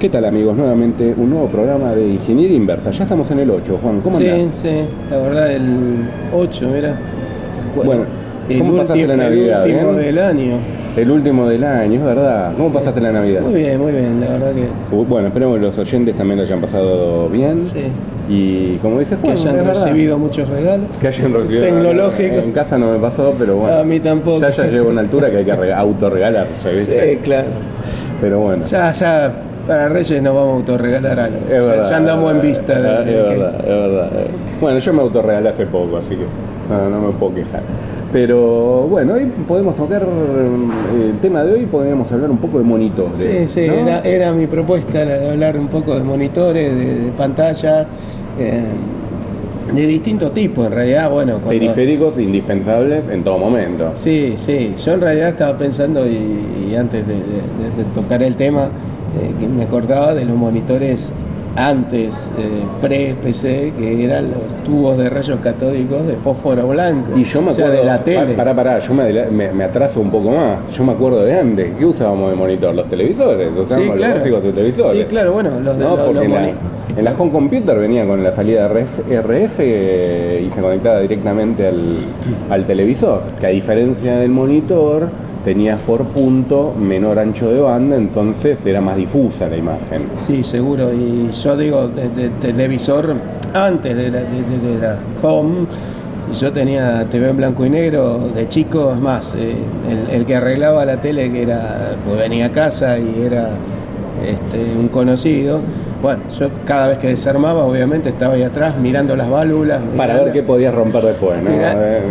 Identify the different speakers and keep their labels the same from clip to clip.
Speaker 1: ¿Qué tal amigos? Nuevamente un nuevo programa de Ingeniería Inversa. Ya estamos en el 8, Juan. ¿Cómo
Speaker 2: sí,
Speaker 1: andás?
Speaker 2: sí, la verdad el 8, mira.
Speaker 1: Bueno,
Speaker 2: el
Speaker 1: ¿cómo pasaste
Speaker 2: último-
Speaker 1: la Navidad?
Speaker 2: El último
Speaker 1: ¿Bien?
Speaker 2: del año.
Speaker 1: El último del año, es verdad. ¿Cómo pasaste la Navidad?
Speaker 2: Muy bien, muy bien, la verdad que
Speaker 1: Uh, Bueno, esperemos que los oyentes también lo hayan pasado bien.
Speaker 2: sí.
Speaker 1: Y como dices
Speaker 2: Que
Speaker 1: Juan,
Speaker 2: hayan
Speaker 1: es verdad.
Speaker 2: recibido muchos regalos.
Speaker 1: Que hayan recibido.
Speaker 2: Tecnológico.
Speaker 1: En casa no me pasó, pero bueno.
Speaker 2: A mí tampoco.
Speaker 1: Ya ya llegó a una altura que hay que re- autorregalarse, ¿viste?
Speaker 2: Sí, claro.
Speaker 1: Pero bueno.
Speaker 2: Ya, ya, para Reyes nos vamos a autorregalar algo.
Speaker 1: Es
Speaker 2: ya,
Speaker 1: verdad.
Speaker 2: ya andamos en vista de,
Speaker 1: Es
Speaker 2: de que-
Speaker 1: verdad, es verdad. Bueno, yo me autorregalé hace poco, así que no, no me puedo quejar. Pero bueno, hoy podemos tocar eh, el tema de hoy, podríamos hablar un poco de monitores.
Speaker 2: Sí, sí,
Speaker 1: ¿no?
Speaker 2: era, era mi propuesta de hablar un poco de monitores, de, de pantalla, eh, de distinto tipo en realidad. Bueno, cuando-
Speaker 1: Periféricos indispensables en todo momento.
Speaker 2: Sí, sí, yo en realidad estaba pensando y, y antes de, de- de tocar el tema, eh, que me acordaba de los monitores antes, eh, pre-PC, que eran los tubos de rayos catódicos de fósforo blanco.
Speaker 1: Y yo me
Speaker 2: O sea,
Speaker 1: acuerdo,
Speaker 2: de la tele.
Speaker 1: pa- pará, pará, yo me, me- me atraso un poco más. Yo me acuerdo de antes. ¿Qué usábamos de monitor? Los televisores, usábamos
Speaker 2: Sí,
Speaker 1: los
Speaker 2: claro.
Speaker 1: básicos de televisores.
Speaker 2: Sí, claro, bueno, los de
Speaker 1: No,
Speaker 2: los-
Speaker 1: porque
Speaker 2: los
Speaker 1: en la, en la home computer venía con la salida RF, RF, eh, y se conectaba directamente al, al televisor, que a diferencia del monitor tenías por punto menor ancho de banda, entonces era más difusa la imagen.
Speaker 2: Sí, seguro. Y yo digo, de, de televisor, antes de la, de, la home, yo tenía TV en blanco y negro de chico, es más, eh, el, el que arreglaba la tele, que era, pues venía a casa y era este, un conocido. Bueno, yo cada vez que desarmaba, obviamente estaba ahí atrás mirando las válvulas.
Speaker 1: Para
Speaker 2: mirando-
Speaker 1: ver qué podías romper después, ¿no?
Speaker 2: Mira,
Speaker 1: eh,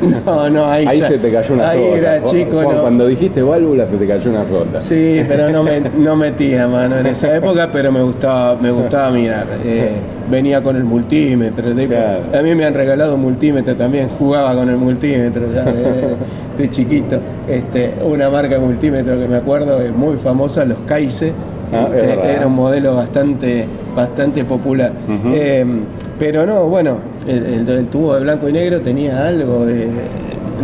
Speaker 2: no, no, ahí,
Speaker 1: Ahí
Speaker 2: ya-
Speaker 1: se te cayó una
Speaker 2: ahí
Speaker 1: sota.
Speaker 2: era chico,
Speaker 1: Juan,
Speaker 2: no.
Speaker 1: Cuando dijiste válvula se te cayó una sota.
Speaker 2: Sí, pero no, me, no metía mano en esa época, pero me gustaba, me gustaba mirar. Eh, venía con el multímetro.
Speaker 1: Claro.
Speaker 2: A mí me han regalado multímetro también, jugaba con el multímetro ya de, de chiquito. Este, una marca de multímetro que me acuerdo es muy famosa, los Kaise.
Speaker 1: Ah, es
Speaker 2: que
Speaker 1: verdad.
Speaker 2: era un modelo bastante, bastante popular. Eh, pero no, bueno, el, el- el tubo de blanco y negro tenía algo de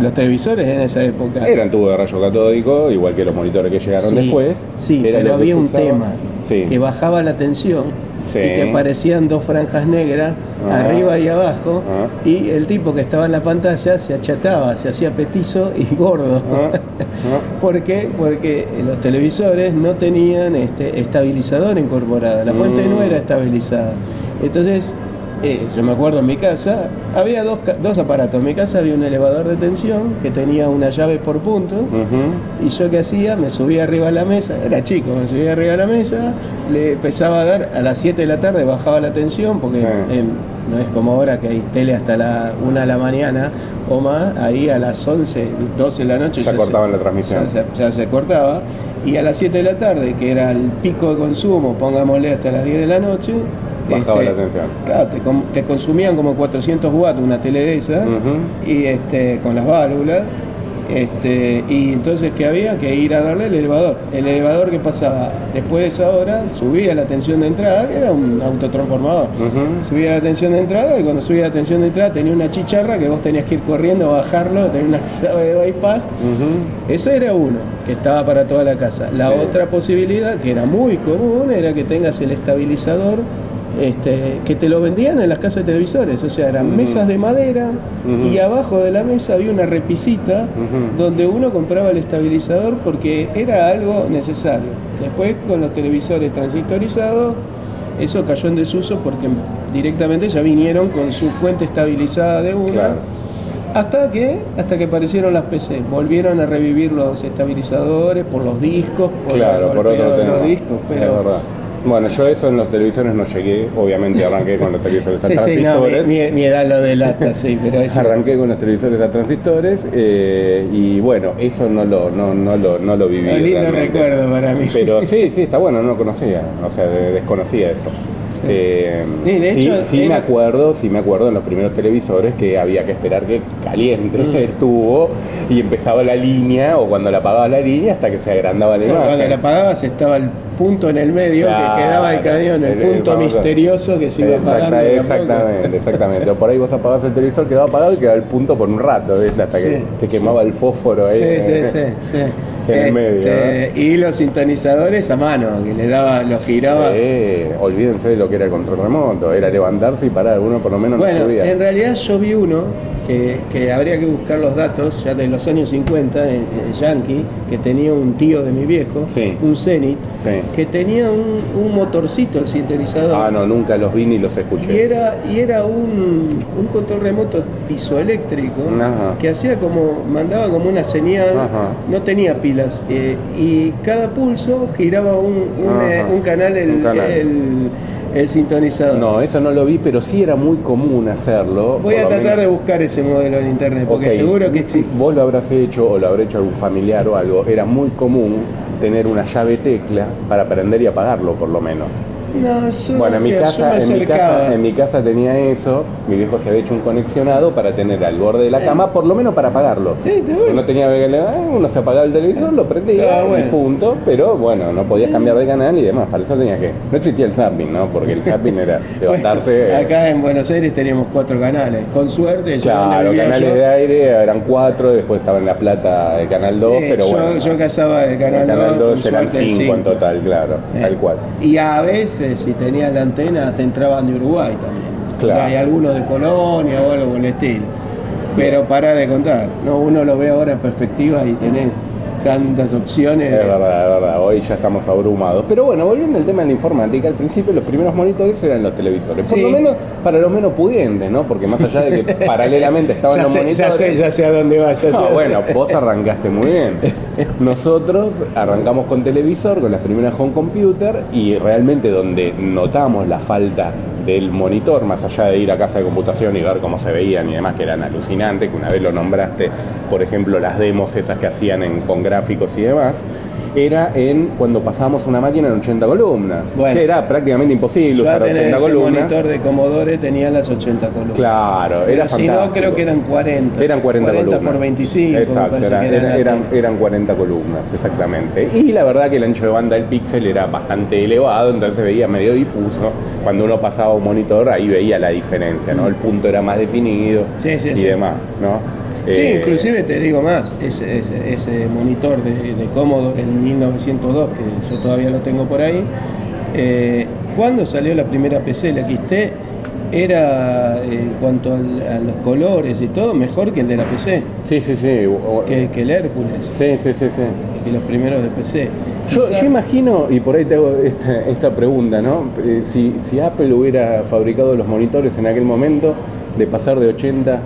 Speaker 2: los televisores en esa época.
Speaker 1: Eran tubos de rayo catódico, igual que los monitores que llegaron
Speaker 2: Sí,
Speaker 1: después.
Speaker 2: Sí,
Speaker 1: Era
Speaker 2: pero había un tema
Speaker 1: Sí.
Speaker 2: que bajaba la tensión
Speaker 1: Sí.
Speaker 2: y que aparecían dos franjas negras
Speaker 1: Ah.
Speaker 2: arriba y abajo
Speaker 1: Ah.
Speaker 2: y el tipo que estaba en la pantalla se achataba, se hacía petizo y gordo.
Speaker 1: Ah, ah.
Speaker 2: ¿Por qué? Porque los televisores no tenían este estabilizador incorporado, la fuente
Speaker 1: Mm.
Speaker 2: no era estabilizada. Entonces, eh, yo me acuerdo en mi casa, había dos, dos aparatos. En mi casa había un elevador de tensión que tenía una llave por punto. Y yo qué hacía, me subía arriba a la mesa, era chico, me subía arriba a la mesa, le empezaba a dar a las 7 de la tarde, bajaba la tensión, porque
Speaker 1: Sí.
Speaker 2: eh, no es como ahora que hay tele hasta la 1 de la mañana o más, ahí a las 11, 12 de la noche
Speaker 1: Ya cortaban la transmisión.
Speaker 2: Ya, se- ya se cortaba. Y a las 7 de la tarde, que era el pico de consumo, pongámosle hasta las 10 de la noche,
Speaker 1: Bajaba
Speaker 2: este,
Speaker 1: la tensión.
Speaker 2: Claro, te, consumían como 400 watts una tele de esa y este con las válvulas este y entonces que había que ir a darle el elevador el elevador que pasaba después de esa hora subía la tensión de entrada que era un autotransformador
Speaker 1: Ujú.
Speaker 2: subía la tensión de entrada y cuando subía la tensión de entrada tenía una chicharra que vos tenías que ir corriendo a bajarlo tenía una llave de bypass
Speaker 1: Ujú.
Speaker 2: ese era uno que estaba para toda la casa. La
Speaker 1: Sí.
Speaker 2: otra posibilidad, que era muy común, era que tengas el estabilizador este, que te lo vendían en las casas de televisores. O sea, eran mesas de madera y abajo de la mesa había una repisita donde uno compraba el estabilizador porque era algo necesario. Después, con los televisores transistorizados, eso cayó en desuso porque directamente ya vinieron con su fuente estabilizada de una.
Speaker 1: Claro.
Speaker 2: Hasta que, hasta que aparecieron las PC, volvieron a revivir los estabilizadores por los discos, por
Speaker 1: Claro,
Speaker 2: el
Speaker 1: por otro
Speaker 2: de los discos, pero.
Speaker 1: Bueno, yo eso en los televisores no llegué, obviamente arranqué con los televisores a
Speaker 2: sí, sí, no,
Speaker 1: transistores.
Speaker 2: mi, mi- edad lo delata, sí, pero eso,
Speaker 1: Arranqué con los televisores a transistores eh, y bueno, eso no lo, no, no lo, no lo viví.
Speaker 2: un lindo
Speaker 1: realmente.
Speaker 2: recuerdo para mí.
Speaker 1: Pero sí, sí, está bueno, no lo conocía, o sea, de- desconocía eso.
Speaker 2: Sí.
Speaker 1: Eh,
Speaker 2: Sí, de
Speaker 1: sí,
Speaker 2: hecho,
Speaker 1: sí me
Speaker 2: era-
Speaker 1: acuerdo, sí me acuerdo en los primeros televisores que había que esperar que caliente
Speaker 2: Mm.
Speaker 1: el tubo y empezaba la línea o cuando la apagaba la línea hasta que se agrandaba la imagen.
Speaker 2: cuando la apagabas estaba el punto en el medio
Speaker 1: Claro,
Speaker 2: que quedaba el cañón, el, punto misterioso que se iba
Speaker 1: Exacta-
Speaker 2: apagando.
Speaker 1: exactamente, exactamente. O por ahí vos apagabas el televisor, quedaba apagado y quedaba el punto por un rato, ¿ves? hasta que te quemaba el fósforo ahí.
Speaker 2: Sí, sí, sí, sí.
Speaker 1: en el medio.
Speaker 2: Este,
Speaker 1: ¿no?
Speaker 2: Y los sintonizadores a mano, que le daba, los giraba.
Speaker 1: Sí, olvídense de lo que era el control remoto, era levantarse y parar, uno por lo menos no
Speaker 2: Bueno,
Speaker 1: subía.
Speaker 2: en realidad yo vi uno que, que habría que buscar los datos ya de los años 50 en, en Yankee, que tenía un tío de mi viejo,
Speaker 1: Sí.
Speaker 2: un Zenith,
Speaker 1: Sí.
Speaker 2: que tenía un, un motorcito el sintonizador.
Speaker 1: Ah, no, nunca los vi ni los
Speaker 2: Y
Speaker 1: escuché.
Speaker 2: era, y era un, un control remoto pisoeléctrico
Speaker 1: Ajá.
Speaker 2: que hacía como, mandaba como una señal,
Speaker 1: Ajá.
Speaker 2: no tenía pilas, eh, y cada pulso giraba un, eh, un canal, el,
Speaker 1: Un canal.
Speaker 2: el- el sintonizador.
Speaker 1: No, eso no lo vi, pero sí era muy común hacerlo.
Speaker 2: Voy a tratar
Speaker 1: menos-
Speaker 2: de buscar ese modelo en internet, porque seguro que existe.
Speaker 1: Vos lo habrás hecho o lo habrá hecho algún familiar o algo. Era muy común tener una llave tecla para prender y apagarlo, por lo menos.
Speaker 2: No, yo
Speaker 1: Bueno, en mi,
Speaker 2: yo
Speaker 1: casa, en, mi casa, en mi casa tenía eso, mi viejo se había hecho un conexionado para tener al borde de la cama, por lo menos para apagarlo.
Speaker 2: Sí.
Speaker 1: No tenía le- uno se apagaba el televisor, lo prendía y
Speaker 2: bueno.
Speaker 1: punto, pero bueno, no podías cambiar de canal y demás, para eso tenía que... No existía el zapping, ¿no? Porque el zapping era levantarse...
Speaker 2: Bueno,
Speaker 1: eh,
Speaker 2: acá en Buenos Aires teníamos cuatro canales. Con suerte, yo
Speaker 1: Claro,
Speaker 2: vivía
Speaker 1: canales
Speaker 2: yo-
Speaker 1: de aire eran cuatro, después estaba en La Plata el canal 2,
Speaker 2: Sí,
Speaker 1: pero
Speaker 2: yo,
Speaker 1: bueno.
Speaker 2: yo cazaba el canal,
Speaker 1: el canal 2
Speaker 2: con
Speaker 1: eran
Speaker 2: suerte el
Speaker 1: 5 en total, claro,
Speaker 2: Eh,
Speaker 1: tal cual.
Speaker 2: Y a veces, si tenías la antena, te entraban de Uruguay también.
Speaker 1: Claro.
Speaker 2: Hay algunos de Colonia o algo por el estilo. Pero para de contar. No, uno lo ve ahora en perspectiva y tenés tantas opciones.
Speaker 1: Es verdad, es verdad, hoy ya estamos abrumados. Pero bueno, volviendo al tema de la informática, al principio los primeros monitores eran los televisores. Por lo menos para los menos pudientes, ¿no? Porque más allá de que paralelamente estaban
Speaker 2: ya,
Speaker 1: los
Speaker 2: sé,
Speaker 1: monitores.
Speaker 2: ya sé, ya sé a dónde va. ya sé
Speaker 1: No, bueno, vos arrancaste muy bien. Nosotros arrancamos con televisor, con las primeras home computer y realmente donde notamos la falta del monitor, más allá de ir a casa de computación y ver cómo se veían y demás, que eran alucinantes, que una vez lo nombraste, por ejemplo, las demos esas que hacían en- con gráficos y demás, era en cuando pasábamos una máquina en 80 columnas.
Speaker 2: Bueno.
Speaker 1: Ya era prácticamente imposible usar
Speaker 2: tenés
Speaker 1: 80
Speaker 2: ese
Speaker 1: columnas.
Speaker 2: monitor de Commodore tenía las 80 columnas.
Speaker 1: Claro,
Speaker 2: Pero
Speaker 1: era
Speaker 2: si no, creo que eran 40.
Speaker 1: Eran 40, columnas.
Speaker 2: por 25. me
Speaker 1: Exacto, era-
Speaker 2: que
Speaker 1: eran, eran 40 columnas, exactamente. Y la verdad que el ancho de banda del píxel era bastante elevado, entonces veía medio difuso. Cuando uno pasaba un monitor, ahí veía la diferencia, ¿no? El punto era más definido
Speaker 2: Sí, sí,
Speaker 1: y
Speaker 2: sí.
Speaker 1: demás, ¿no?
Speaker 2: Sí,
Speaker 1: Eh,
Speaker 2: inclusive te digo más, ese, ese, ese monitor de, de Commodore en 1902, que yo todavía lo tengo por ahí, eh, cuando salió la primera PC, la XT, era eh, en cuanto al- a los colores y todo, mejor que el de la PC,
Speaker 1: Sí, sí, sí. o-
Speaker 2: que, que el Hércules,
Speaker 1: Sí, sí, sí, sí.
Speaker 2: que los primeros de PC.
Speaker 1: Yo,
Speaker 2: Quizá-
Speaker 1: yo imagino, y por ahí te hago esta, esta pregunta, ¿no? Eh, si, si Apple hubiera fabricado los monitores en aquel momento, de pasar de 80,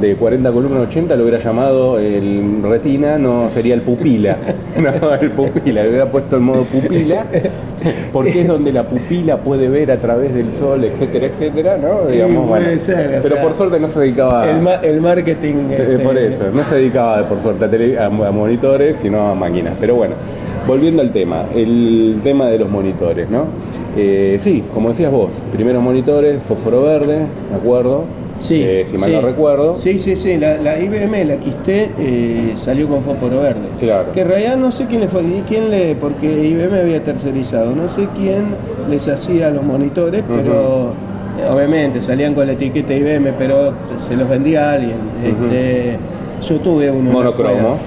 Speaker 1: de 40 columnas a 80, lo hubiera llamado el retina, no sería el pupila. No, el pupila, le hubiera puesto el modo pupila, porque es donde la pupila puede ver a través del sol, etcétera, etcétera, ¿no? Digamos,
Speaker 2: puede
Speaker 1: bueno.
Speaker 2: ser,
Speaker 1: Pero
Speaker 2: sea,
Speaker 1: por suerte no se dedicaba
Speaker 2: el, ma- el marketing... este,
Speaker 1: por eso, no se dedicaba por suerte a, tele- a- a monitores, sino a máquinas. Pero bueno, volviendo al tema, el tema de los monitores, ¿no? Eh, sí, como decías vos, primeros monitores, fósforo verde, ¿de acuerdo?
Speaker 2: Sí,
Speaker 1: Eh, si mal
Speaker 2: sí.
Speaker 1: no recuerdo.
Speaker 2: Sí, sí, sí, la, la IBM, la XT, eh, salió con fósforo verde.
Speaker 1: Claro.
Speaker 2: Que en realidad no sé quién le fue, quién le, porque IBM había tercerizado, no sé quién les hacía los monitores, pero eh, obviamente salían con la etiqueta IBM, pero se los vendía a alguien. Este, yo tuve uno. escuela.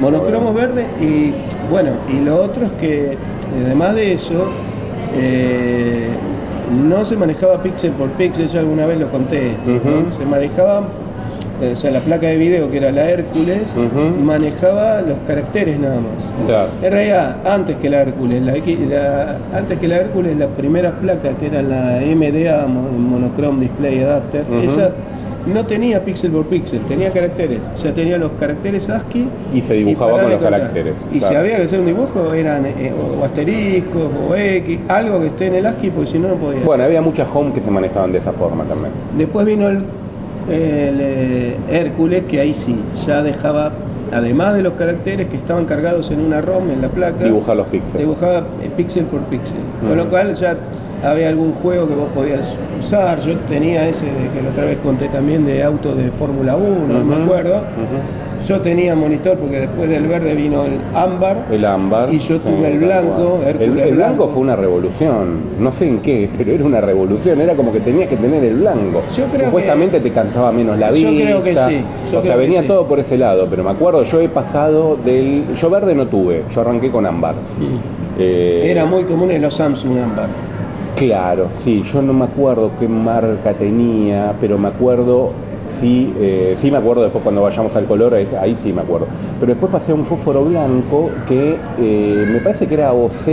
Speaker 2: Monocromos verde y bueno, y lo otro es que además de eso, eh, no se manejaba píxel por píxel, yo alguna vez lo conté, se manejaba, eh, o sea, la placa de video que era la Hércules, manejaba los caracteres nada más.
Speaker 1: Claro.
Speaker 2: En realidad, antes que la Hércules, la, X- la- antes que la Hércules, las primeras placas que eran la MDA, mo- Monochrome Display Adapter, esa no tenía píxel por píxel, tenía caracteres, o sea, tenía los caracteres ASCII
Speaker 1: Y se dibujaba con los
Speaker 2: contar.
Speaker 1: caracteres.
Speaker 2: Y
Speaker 1: claro.
Speaker 2: si había que hacer un dibujo, eran eh, o asteriscos o X, algo que esté en el ASCII, porque si no, no podía.
Speaker 1: Bueno, había muchas home que se manejaban de esa forma también.
Speaker 2: Después vino el, el, eh, Hércules, que ahí sí, ya dejaba, además de los caracteres que estaban cargados en una ROM, en la placa,
Speaker 1: Dibujar los píxeles.
Speaker 2: dibujaba eh, píxel por píxel. Con lo cual ya había algún juego que vos podías usar. Yo tenía ese que la otra vez conté también de auto de Fórmula 1, no me acuerdo. Yo tenía monitor porque después del verde vino el ámbar.
Speaker 1: El ámbar.
Speaker 2: Y yo
Speaker 1: sí,
Speaker 2: tuve el blanco,
Speaker 1: El, el blanco
Speaker 2: blanco.
Speaker 1: fue una revolución. No sé en qué, pero era una revolución. Era como que tenías que tener el blanco.
Speaker 2: Yo creo
Speaker 1: Supuestamente te cansaba menos la
Speaker 2: Yo
Speaker 1: vista.
Speaker 2: creo que sí, yo
Speaker 1: o sea, venía
Speaker 2: sí.
Speaker 1: todo por ese lado. Pero me acuerdo, yo he pasado del. Yo verde no tuve. Yo arranqué con ámbar. Eh,
Speaker 2: Era muy común en los Samsung ámbar.
Speaker 1: Claro, sí, yo no me acuerdo qué marca tenía, pero me acuerdo, sí, eh, sí me acuerdo después cuando vayamos al color, ahí sí me acuerdo. Pero después pasé a un fósforo blanco que eh, me parece que era OC,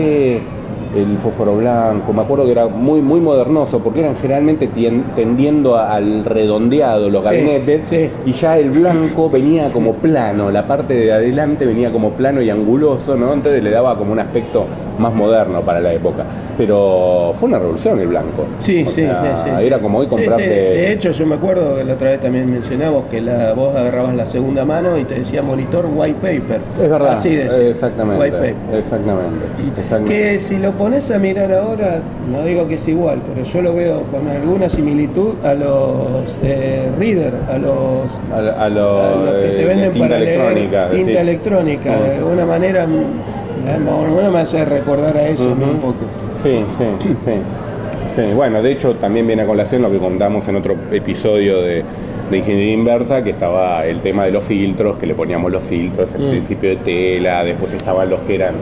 Speaker 1: el fósforo blanco, me acuerdo que era muy muy modernoso, porque eran generalmente tendiendo al redondeado los
Speaker 2: Sí,
Speaker 1: gabinetes,
Speaker 2: sí.
Speaker 1: y ya el blanco venía como plano, la parte de adelante venía como plano y anguloso, ¿no? Entonces le daba como un aspecto más moderno para la época. Pero fue una revolución el blanco.
Speaker 2: Sí, sí,
Speaker 1: sea,
Speaker 2: sí, sí,
Speaker 1: Era como hoy comprarte.
Speaker 2: sí. De hecho, yo me acuerdo que la otra vez también mencionamos que la, vos agarrabas la segunda mano y te decía monitor white paper.
Speaker 1: es verdad.
Speaker 2: Así decía.
Speaker 1: Exactamente.
Speaker 2: White paper.
Speaker 1: Exactamente. exactamente.
Speaker 2: Que si lo pones a mirar ahora, no digo que es igual, pero yo lo veo con alguna similitud a los eh, reader, a los,
Speaker 1: A, a lo,
Speaker 2: a los que te
Speaker 1: eh,
Speaker 2: venden
Speaker 1: tinta
Speaker 2: para
Speaker 1: electrónica.
Speaker 2: leer tinta
Speaker 1: decís.
Speaker 2: electrónica. De alguna manera, por lo menos me hace recordar a eso un poco.
Speaker 1: Sí, sí, sí. Sí, bueno, de hecho también viene a colación lo que contamos en otro episodio de, de Ingeniería Inversa, que estaba el tema de los filtros, que le poníamos los filtros, el
Speaker 2: Mm.
Speaker 1: principio de tela, después estaban los que eran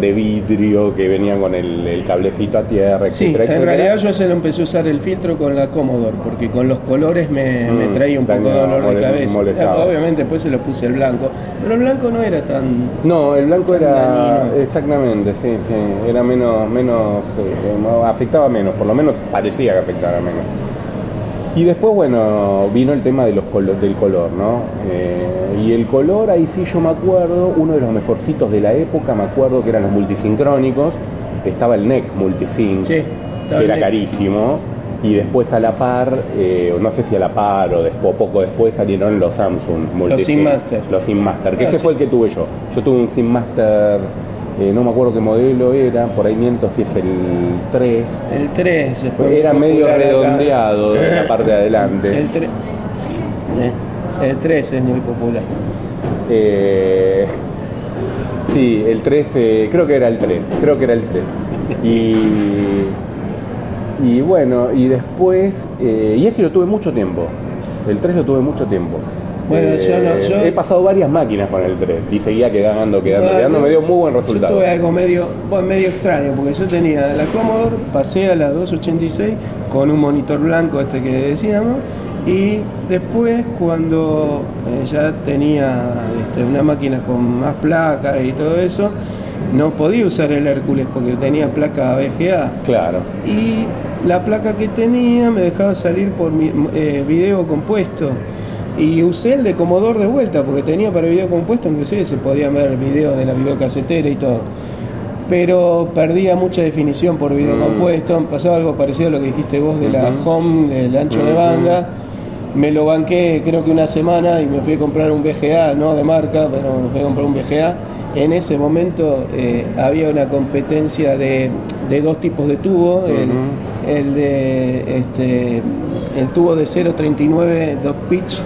Speaker 1: de vidrio, que venían con el, el cablecito a tierra,
Speaker 2: Sí,
Speaker 1: etcétera,
Speaker 2: en
Speaker 1: etcétera.
Speaker 2: realidad yo se lo empecé a usar el filtro con la Commodore, porque con los colores me, me
Speaker 1: Mm,
Speaker 2: traía un poco de dolor de cabeza. Obviamente después se lo puse el blanco, pero el blanco no era tan...
Speaker 1: No, el blanco era
Speaker 2: Dañino.
Speaker 1: exactamente, sí, sí, era menos, menos, eh, afectaba menos, por lo menos parecía que afectaba menos. Y después, bueno, vino el tema de los colo- del color, ¿no? Eh, y el color, ahí sí yo me acuerdo, uno de los mejorcitos de la época, me acuerdo que eran los multisincrónicos, estaba el NEC multisync,
Speaker 2: Sí,
Speaker 1: que era
Speaker 2: NEC.
Speaker 1: carísimo, y después a la par, eh, no sé si a la par o después, poco después salieron los Samsung multisync.
Speaker 2: Sinmaster.
Speaker 1: Los Sinmaster, que
Speaker 2: Ah,
Speaker 1: ese
Speaker 2: sí.
Speaker 1: fue el que tuve yo. Yo tuve un Sinmaster, eh, no me acuerdo qué modelo era, por ahí miento si es el 3.
Speaker 2: El 3 después
Speaker 1: Era medio
Speaker 2: popular acá.
Speaker 1: redondeado de la parte de adelante.
Speaker 2: El 3 el 3 es muy popular.
Speaker 1: Eh, sí, el 3, eh, creo que era el 3, creo que era el 3. Y, y bueno, y después, eh, y ese lo tuve mucho tiempo. El 3 lo tuve mucho tiempo.
Speaker 2: Bueno, yo no- yo-
Speaker 1: He pasado varias máquinas con el 3 y seguía quedando, quedando, quedando. Me dio muy buen
Speaker 2: Yo
Speaker 1: resultado.
Speaker 2: tuve algo medio, bueno, medio extraño, porque yo tenía la Commodore, pasé a la 286 con un monitor blanco este que decíamos, y después cuando eh, ya tenía este, una máquina con más placas y todo eso, no podía usar el Hércules porque tenía placa VGA.
Speaker 1: Claro.
Speaker 2: Y la placa que tenía me dejaba salir por mi, eh, video compuesto. Y usé el de Commodore de vuelta, porque tenía para video compuesto, inclusive se podían ver videos de la videocasetera y todo. Pero perdía mucha definición por video
Speaker 1: Mm.
Speaker 2: compuesto. Pasaba algo parecido a lo que dijiste vos de la home, del ancho de banda. Me lo banqué creo que una semana y me fui a comprar un VGA, no de marca, pero me fui a comprar un VGA. En ese momento eh, había una competencia de, de dos tipos de tubo, el, el de este el tubo de 0.39 dos pitch,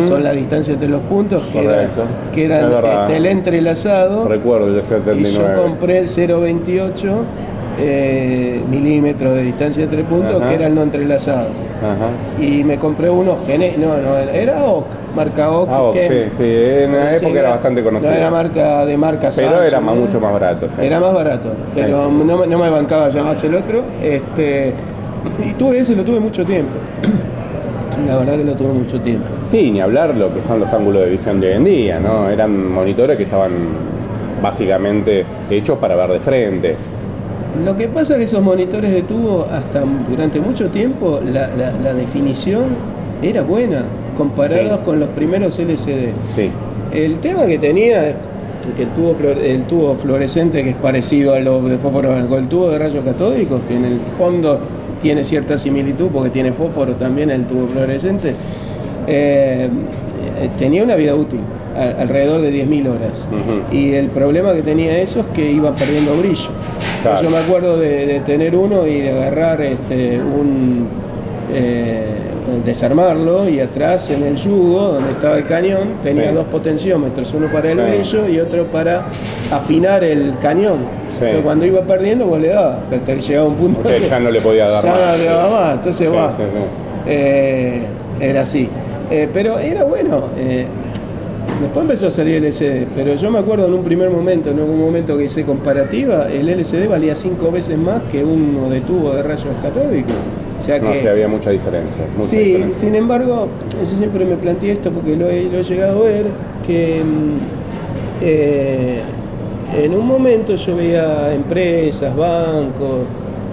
Speaker 2: Son la distancia entre los puntos, que era, que eran este, el entrelazado,
Speaker 1: Recuerdo el
Speaker 2: y
Speaker 1: 79.
Speaker 2: yo compré el 0.28 eh, milímetros de distancia entre puntos,
Speaker 1: Ajá.
Speaker 2: que era el no entrelazado.
Speaker 1: Ajá.
Speaker 2: Y me compré uno, gene- no, no, era OC, marca OC.
Speaker 1: Ah,
Speaker 2: que-
Speaker 1: sí, sí, en la época era bastante
Speaker 2: No
Speaker 1: conocida.
Speaker 2: era marca de marca
Speaker 1: Pero
Speaker 2: Samsung,
Speaker 1: era más- mucho más barato. sí.
Speaker 2: Era más barato, pero
Speaker 1: sí.
Speaker 2: No, me- no me bancaba llamarse el otro. Este, y tuve ese, lo tuve mucho tiempo. La verdad que lo tuve mucho tiempo.
Speaker 1: Sí, ni hablar lo que son los ángulos de visión de hoy en día, ¿no? Eran monitores que estaban básicamente hechos para ver de frente.
Speaker 2: Lo que pasa es que esos monitores de tubo, hasta durante mucho tiempo, la, la- la definición era buena, comparados
Speaker 1: Sí.
Speaker 2: con los primeros LCD.
Speaker 1: Sí.
Speaker 2: El tema que tenía es que el tubo, el tubo fluorescente, que es parecido a lo de fósforo blanco, el tubo de rayos catódicos, que en el fondo tiene cierta similitud porque tiene fósforo también el tubo fluorescente, eh, tenía una vida útil, a- alrededor de 10.000 horas. Y el problema que tenía eso es que iba perdiendo brillo.
Speaker 1: Claro.
Speaker 2: Yo me acuerdo de, de tener uno y de agarrar este, un, eh, desarmarlo y atrás en el yugo donde estaba el cañón tenía
Speaker 1: Sí.
Speaker 2: dos potenciómetros, uno para el
Speaker 1: Sí.
Speaker 2: brillo y otro para afinar el cañón.
Speaker 1: Sí.
Speaker 2: Pero cuando iba perdiendo vos le dabas, hasta que llegaba un punto
Speaker 1: Usted
Speaker 2: que
Speaker 1: ya no le podía dar
Speaker 2: ya
Speaker 1: más.
Speaker 2: no le daba más, entonces
Speaker 1: Sí,
Speaker 2: va.
Speaker 1: sí.
Speaker 2: Eh, era así. Eh, pero era bueno. eh, después empezó a salir el LCD, pero yo me acuerdo en un primer momento, en algún momento que hice comparativa, el LCD valía cinco veces más que uno de tubo de rayos catódicos. O sea
Speaker 1: No
Speaker 2: que,
Speaker 1: había mucha diferencia. Mucha
Speaker 2: sí,
Speaker 1: diferencia.
Speaker 2: sin embargo, yo siempre me planteé esto porque lo he, lo he llegado a ver, que mm, eh, en un momento yo veía empresas, bancos,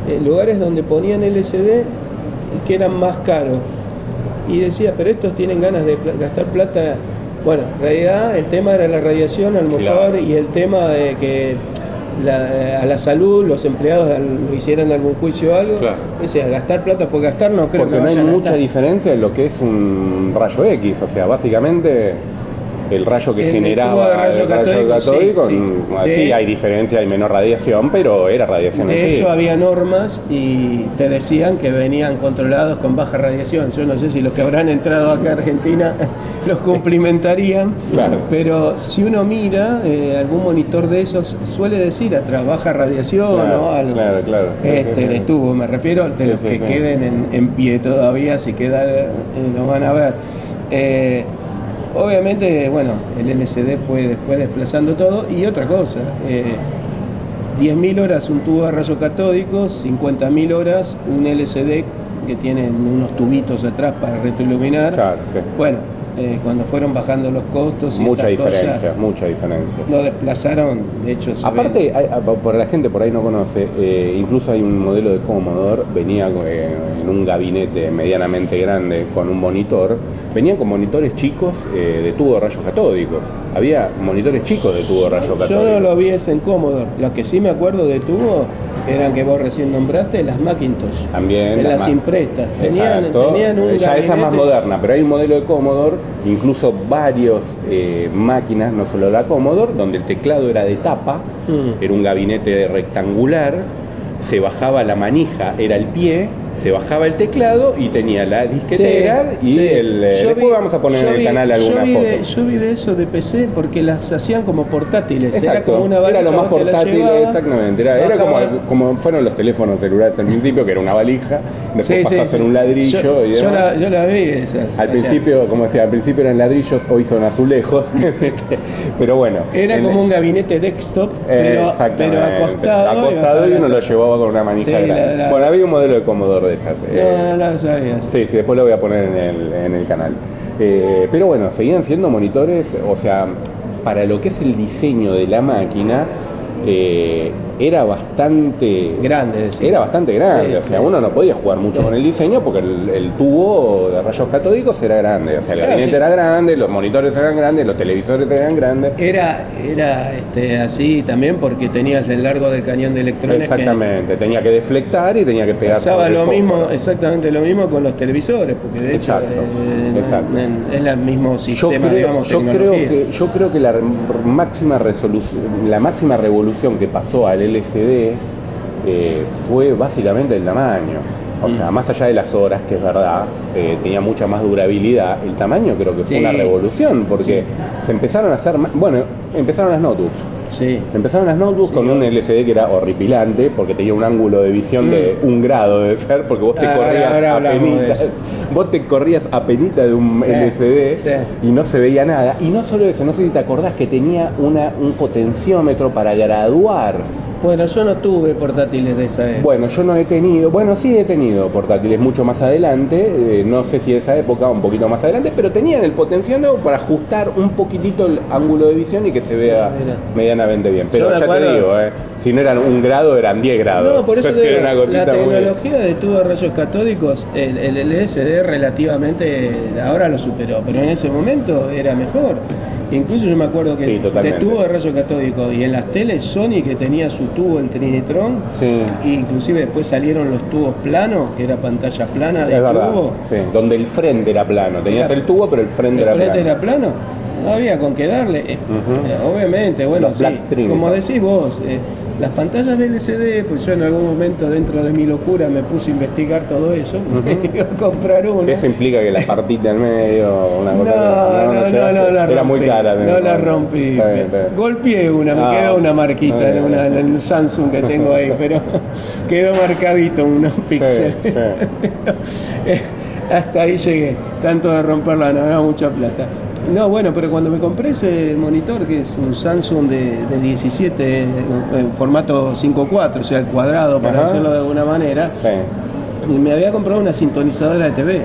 Speaker 2: eh, lugares donde ponían LCD y que eran más caros. Y decía, pero estos tienen ganas de gastar plata. Bueno, en realidad el tema era la radiación a lo mejor
Speaker 1: Claro.
Speaker 2: y el tema de que la- a la salud los empleados lo hicieran algún juicio o algo.
Speaker 1: Claro.
Speaker 2: O sea, gastar plata por gastar no creo
Speaker 1: Porque
Speaker 2: que
Speaker 1: no hay mucha diferencia en lo que es un rayo X. O sea, básicamente el rayo que
Speaker 2: El-
Speaker 1: generaba
Speaker 2: rayo
Speaker 1: el rayo
Speaker 2: catódico, sí,
Speaker 1: mm, sí, hay diferencia, hay menor radiación, pero era radiación
Speaker 2: De hecho, había normas y te decían que venían controlados con baja radiación. Yo no sé si los que habrán entrado acá a Argentina los cumplimentarían,
Speaker 1: Claro.
Speaker 2: pero si uno mira, eh, algún monitor de esos suele decir atrás baja radiación
Speaker 1: Claro,
Speaker 2: o algo.
Speaker 1: claro, claro.
Speaker 2: Este, de tubo, me refiero, de los que queden en, en pie todavía, si queda, eh, lo van a ver. Eh, obviamente, bueno, el LCD fue después desplazando todo y otra cosa. eh, 10.000 horas un tubo de rayo catódico, 50.000 horas un LCD que tiene unos tubitos atrás para retroiluminar.
Speaker 1: Claro, sí.
Speaker 2: Bueno, eh, cuando fueron bajando los costos y
Speaker 1: Mucha diferencia,
Speaker 2: cosas,
Speaker 1: mucha diferencia.
Speaker 2: lo desplazaron, de hecho se
Speaker 1: Aparte, hay- a- por la gente por ahí no conoce, eh, incluso hay un modelo de Commodore, venía eh, en un gabinete medianamente grande con un monitor, venían con monitores chicos eh, de tubo de rayos catódicos. Había monitores chicos de tubo de rayos
Speaker 2: yo
Speaker 1: catódicos.
Speaker 2: no lo vi ese en Commodore. Lo que sí me acuerdo de tubo eran que vos recién nombraste las Macintosh.
Speaker 1: También las
Speaker 2: las imprestas. Tenían, tenían un
Speaker 1: ya esa es más moderna, pero hay un modelo de Commodore, incluso varios eh, máquinas, no solo la Commodore, donde el teclado era de tapa,
Speaker 2: Mm.
Speaker 1: era un gabinete rectangular, se bajaba la manija, era el pie, se bajaba el teclado y tenía la disquetera
Speaker 2: Sí,
Speaker 1: y
Speaker 2: sí.
Speaker 1: el. eh,
Speaker 2: Yo
Speaker 1: después
Speaker 2: vi-
Speaker 1: vamos a poner
Speaker 2: yo
Speaker 1: en el
Speaker 2: vi-
Speaker 1: canal
Speaker 2: yo
Speaker 1: alguna
Speaker 2: vi
Speaker 1: foto.
Speaker 2: de- yo vi de eso de PC porque las hacían como portátiles. Era como una
Speaker 1: era lo más portátil,
Speaker 2: llevabas,
Speaker 1: exactamente. Era, era como, como fueron los teléfonos celulares al principio, que era una valija, después
Speaker 2: Sí,
Speaker 1: pasó
Speaker 2: sí,
Speaker 1: a ser
Speaker 2: sí.
Speaker 1: un ladrillo
Speaker 2: Yo,
Speaker 1: y
Speaker 2: yo
Speaker 1: demás.
Speaker 2: la, yo la vi esas.
Speaker 1: Al
Speaker 2: sea,
Speaker 1: principio, como decía, al principio eran ladrillos, hoy son azulejos, pero bueno.
Speaker 2: Era
Speaker 1: en-
Speaker 2: como un gabinete desktop, pero, acostado.
Speaker 1: Acostado y uno lo llevaba con una manija grande.
Speaker 2: la- la-
Speaker 1: Bueno, había un modelo de Commodore de esas. eh,
Speaker 2: No, no.
Speaker 1: Sí, sí, después lo voy a poner en el, en el canal. Eh, pero bueno, seguían siendo monitores, o sea, para lo que es el diseño de la máquina, eh, era bastante
Speaker 2: Grande, decía.
Speaker 1: era bastante grande,
Speaker 2: Sí,
Speaker 1: o sea,
Speaker 2: sí.
Speaker 1: uno no podía jugar mucho
Speaker 2: Sí.
Speaker 1: con el diseño porque el, el tubo de rayos catódicos era grande, o sea, el
Speaker 2: Claro,
Speaker 1: gabinete era grande, los monitores eran grandes, los televisores eran grandes.
Speaker 2: Era, era este, así también porque tenías el largo del cañón de electrones. que
Speaker 1: Exactamente, tenía que deflectar y tenía que pegar
Speaker 2: Pasaba lo mismo, exactamente lo mismo con los televisores, porque de hecho
Speaker 1: Exacto,
Speaker 2: eh,
Speaker 1: exacto.
Speaker 2: es el mismo
Speaker 1: Yo
Speaker 2: sistema,
Speaker 1: creo,
Speaker 2: digamos,
Speaker 1: yo creo que yo creo que la máxima resolución, la máxima revolución que pasó al LCD eh, fue básicamente el tamaño. O sea,
Speaker 2: Mm.
Speaker 1: más allá de las horas, que es verdad, eh, tenía mucha más durabilidad, el tamaño creo que fue
Speaker 2: Sí.
Speaker 1: una revolución, porque se empezaron a hacer, bueno, empezaron las notebooks.
Speaker 2: Sí.
Speaker 1: Empezaron las notebooks
Speaker 2: Sí,
Speaker 1: con un. LCD que era horripilante, porque tenía un ángulo de visión de un grado de ser, porque vos te
Speaker 2: Mm. Ahora-
Speaker 1: corrías
Speaker 2: ahora
Speaker 1: apenitas,
Speaker 2: eso.
Speaker 1: vos te corrías apenita de un LCD y no se veía nada. Y no solo eso, no sé si te acordás que tenía una, un potenciómetro para graduar.
Speaker 2: Bueno, yo no tuve portátiles de esa época.
Speaker 1: Bueno, yo no he tenido, bueno, sí he tenido portátiles mucho más adelante, eh, no sé si de esa época o un poquito más adelante, pero tenían el potenciómetro para ajustar un poquitito el ángulo de visión y que se vea
Speaker 2: Mira.
Speaker 1: medianamente bien. Pero ya
Speaker 2: acuerdo-
Speaker 1: te digo, eh, si no eran un grado, eran 10 grados.
Speaker 2: No, por eso
Speaker 1: Es
Speaker 2: te digo, la
Speaker 1: muy-
Speaker 2: tecnología de tubo de rayos catódicos, el, el LSD relativamente ahora lo superó, pero en ese momento era mejor. Incluso yo me acuerdo que
Speaker 1: Sí, totalmente.
Speaker 2: tubo de rayos catódicos y en las teles Sony que tenía su tubo el Trinitron,
Speaker 1: Sí.
Speaker 2: e inclusive después salieron los tubos planos, que era pantalla plana de tubo.
Speaker 1: sí, donde el frente era plano. Tenías
Speaker 2: Era-
Speaker 1: el tubo, pero el frente
Speaker 2: El
Speaker 1: era
Speaker 2: frente
Speaker 1: plano.
Speaker 2: era plano, no había con qué darle. Eh, eh, obviamente, bueno, sí, como decís vos, eh, las pantallas de LCD, pues yo en algún momento dentro de mi locura me puse a investigar todo eso, y a comprar una.
Speaker 1: Eso implica que la partita en medio, una
Speaker 2: No,
Speaker 1: cosa
Speaker 2: no, no, no, no la rompí.
Speaker 1: Era muy cara.
Speaker 2: No la rompí.
Speaker 1: Está bien, está bien.
Speaker 2: Golpeé una, me
Speaker 1: Ah,
Speaker 2: quedó una marquita en, una, en un Samsung que tengo ahí, pero quedó marcadito unos píxeles.
Speaker 1: Sí, sí.
Speaker 2: Hasta ahí llegué. Tanto de romperla, no era mucha plata. No, bueno, pero cuando me compré ese monitor, que es un Samsung de, de 17 en formato 5.4, o sea, el cuadrado, para
Speaker 1: Ajá.
Speaker 2: decirlo de alguna manera,
Speaker 1: Sí.
Speaker 2: y me había comprado una sintonizadora de TV.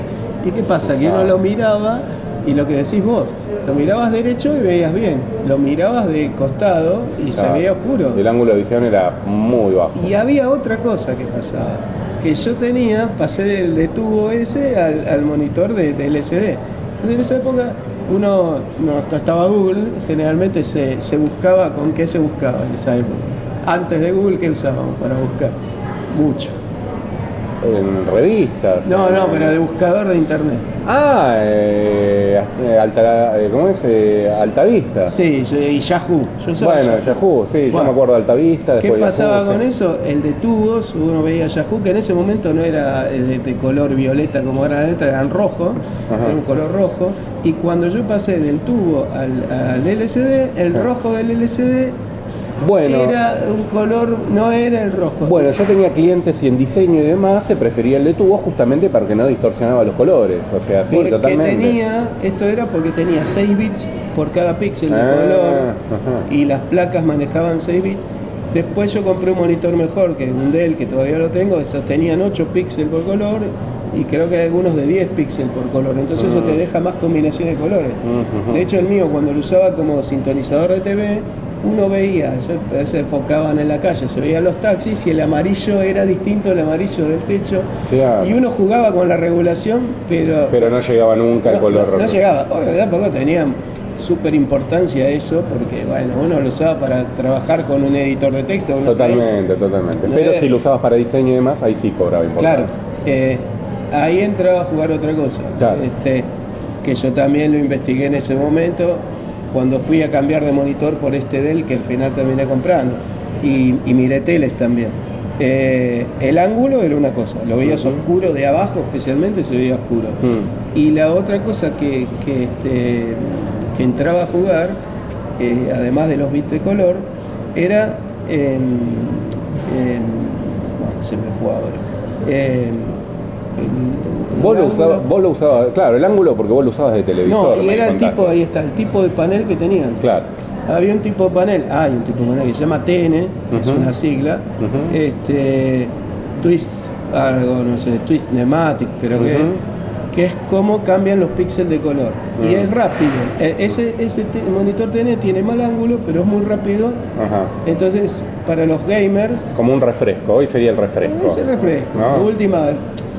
Speaker 2: ¿Y qué pasa? Que uno
Speaker 1: Ah.
Speaker 2: lo miraba y lo que decís vos, lo mirabas derecho y veías bien, lo mirabas de costado y se veía oscuro.
Speaker 1: El ángulo de visión era muy bajo.
Speaker 2: Y había otra cosa que pasaba, que yo tenía, pasé del de tubo ese al, al monitor de, de LCD. Entonces en esa época uno no, estaba Google, generalmente se, se buscaba, ¿con qué se buscaba en esa época? Antes de Google, ¿qué usábamos para buscar? Mucho.
Speaker 1: En revistas.
Speaker 2: No, no, pero de buscador de internet.
Speaker 1: Ah, eh, alta, eh, ¿cómo es? Eh, Altavista.
Speaker 2: Sí, y Yahoo. Yo usaba
Speaker 1: Bueno,
Speaker 2: Yahoo.
Speaker 1: Yahoo, sí, yo me acuerdo de Altavista.
Speaker 2: ¿Qué pasaba
Speaker 1: Yahoo,
Speaker 2: con
Speaker 1: sí.
Speaker 2: eso? El de tubos, uno veía Yahoo, que en ese momento no era eh, de, de color violeta como era letra, eran rojo,
Speaker 1: Ajá.
Speaker 2: era un color rojo. Y cuando yo pasé del tubo al, al LCD, el
Speaker 1: Sí.
Speaker 2: rojo del LCD
Speaker 1: Bueno,
Speaker 2: era un color, no era el rojo.
Speaker 1: bueno, yo tenía clientes y en diseño y demás se prefería el de tubo justamente para que no distorsionaba los colores. O sea, sí,
Speaker 2: porque
Speaker 1: totalmente.
Speaker 2: tenía, esto era porque tenía 6 bits por cada píxel de
Speaker 1: Ah,
Speaker 2: color
Speaker 1: ajá.
Speaker 2: y las placas manejaban 6 bits. Después yo compré un monitor mejor que un Dell que todavía lo tengo, estos tenían 8 píxeles por color y creo que hay algunos de 10 píxeles por color, entonces eso
Speaker 1: Mm.
Speaker 2: te deja más combinaciones de colores. De hecho el mío cuando lo usaba como sintonizador de TV, uno veía, yo, se enfocaban en la calle, se veían los taxis y el amarillo era distinto al amarillo del techo
Speaker 1: Claro.
Speaker 2: y uno jugaba con la regulación, pero
Speaker 1: Pero no llegaba nunca el
Speaker 2: no,
Speaker 1: color
Speaker 2: no- no
Speaker 1: rojo.
Speaker 2: llegaba. Obvio, tampoco tenía súper importancia eso, porque bueno, uno lo usaba para trabajar con un editor de texto.
Speaker 1: Totalmente, totalmente.
Speaker 2: No
Speaker 1: Pero
Speaker 2: era-
Speaker 1: si lo usabas para diseño y demás, ahí sí cobraba
Speaker 2: Claro,
Speaker 1: importancia.
Speaker 2: eh, ahí entraba a jugar otra cosa.
Speaker 1: Claro.
Speaker 2: Este, que yo también lo investigué en ese momento, cuando fui a cambiar de monitor por este Dell que al final terminé comprando. Y, y miré teles también. Eh, el ángulo era una cosa, lo veías oscuro de abajo especialmente se veía oscuro.
Speaker 1: Mm.
Speaker 2: Y la otra cosa que, que, este, que entraba a jugar, eh, además de los bits de color, era en- bueno, se me fue ahora.
Speaker 1: Vos lo, usabas,
Speaker 2: ángulo.
Speaker 1: vos lo usabas, claro, el ángulo porque vos lo usabas de televisor.
Speaker 2: No, y era el tipo, ahí está, el tipo de panel que tenían.
Speaker 1: Claro.
Speaker 2: Había un tipo de panel, hay un tipo de panel que se llama TN, que es una sigla, este, Twist, algo, no sé, Twist Nematic creo que,
Speaker 1: Ujú.
Speaker 2: que es cómo cambian los píxeles de color. Y es rápido. E- Ese, ese monitor TN tiene mal ángulo, pero es muy rápido. Entonces, para los gamers,
Speaker 1: Como un refresco, hoy sería el refresco.
Speaker 2: es el refresco.
Speaker 1: ¿no?
Speaker 2: De última,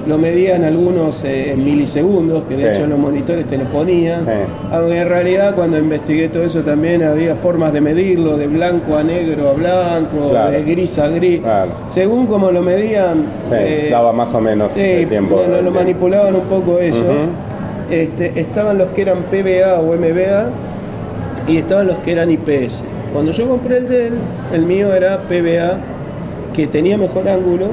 Speaker 2: lo medían algunos eh, en milisegundos, que de
Speaker 1: Sí.
Speaker 2: hecho en los monitores te lo ponían.
Speaker 1: Sí.
Speaker 2: Aunque en realidad cuando investigué todo eso también había formas de medirlo, de blanco a negro a blanco,
Speaker 1: Claro.
Speaker 2: de gris a gris.
Speaker 1: Claro.
Speaker 2: Según como lo medían,
Speaker 1: Sí,
Speaker 2: eh,
Speaker 1: daba más o menos el tiempo.
Speaker 2: lo, lo- manipulaban un poco ellos. Este, estaban los que eran PBA o MBA y estaban los que eran IPS. Cuando yo compré el Dell, el mío era PBA, que tenía mejor ángulo.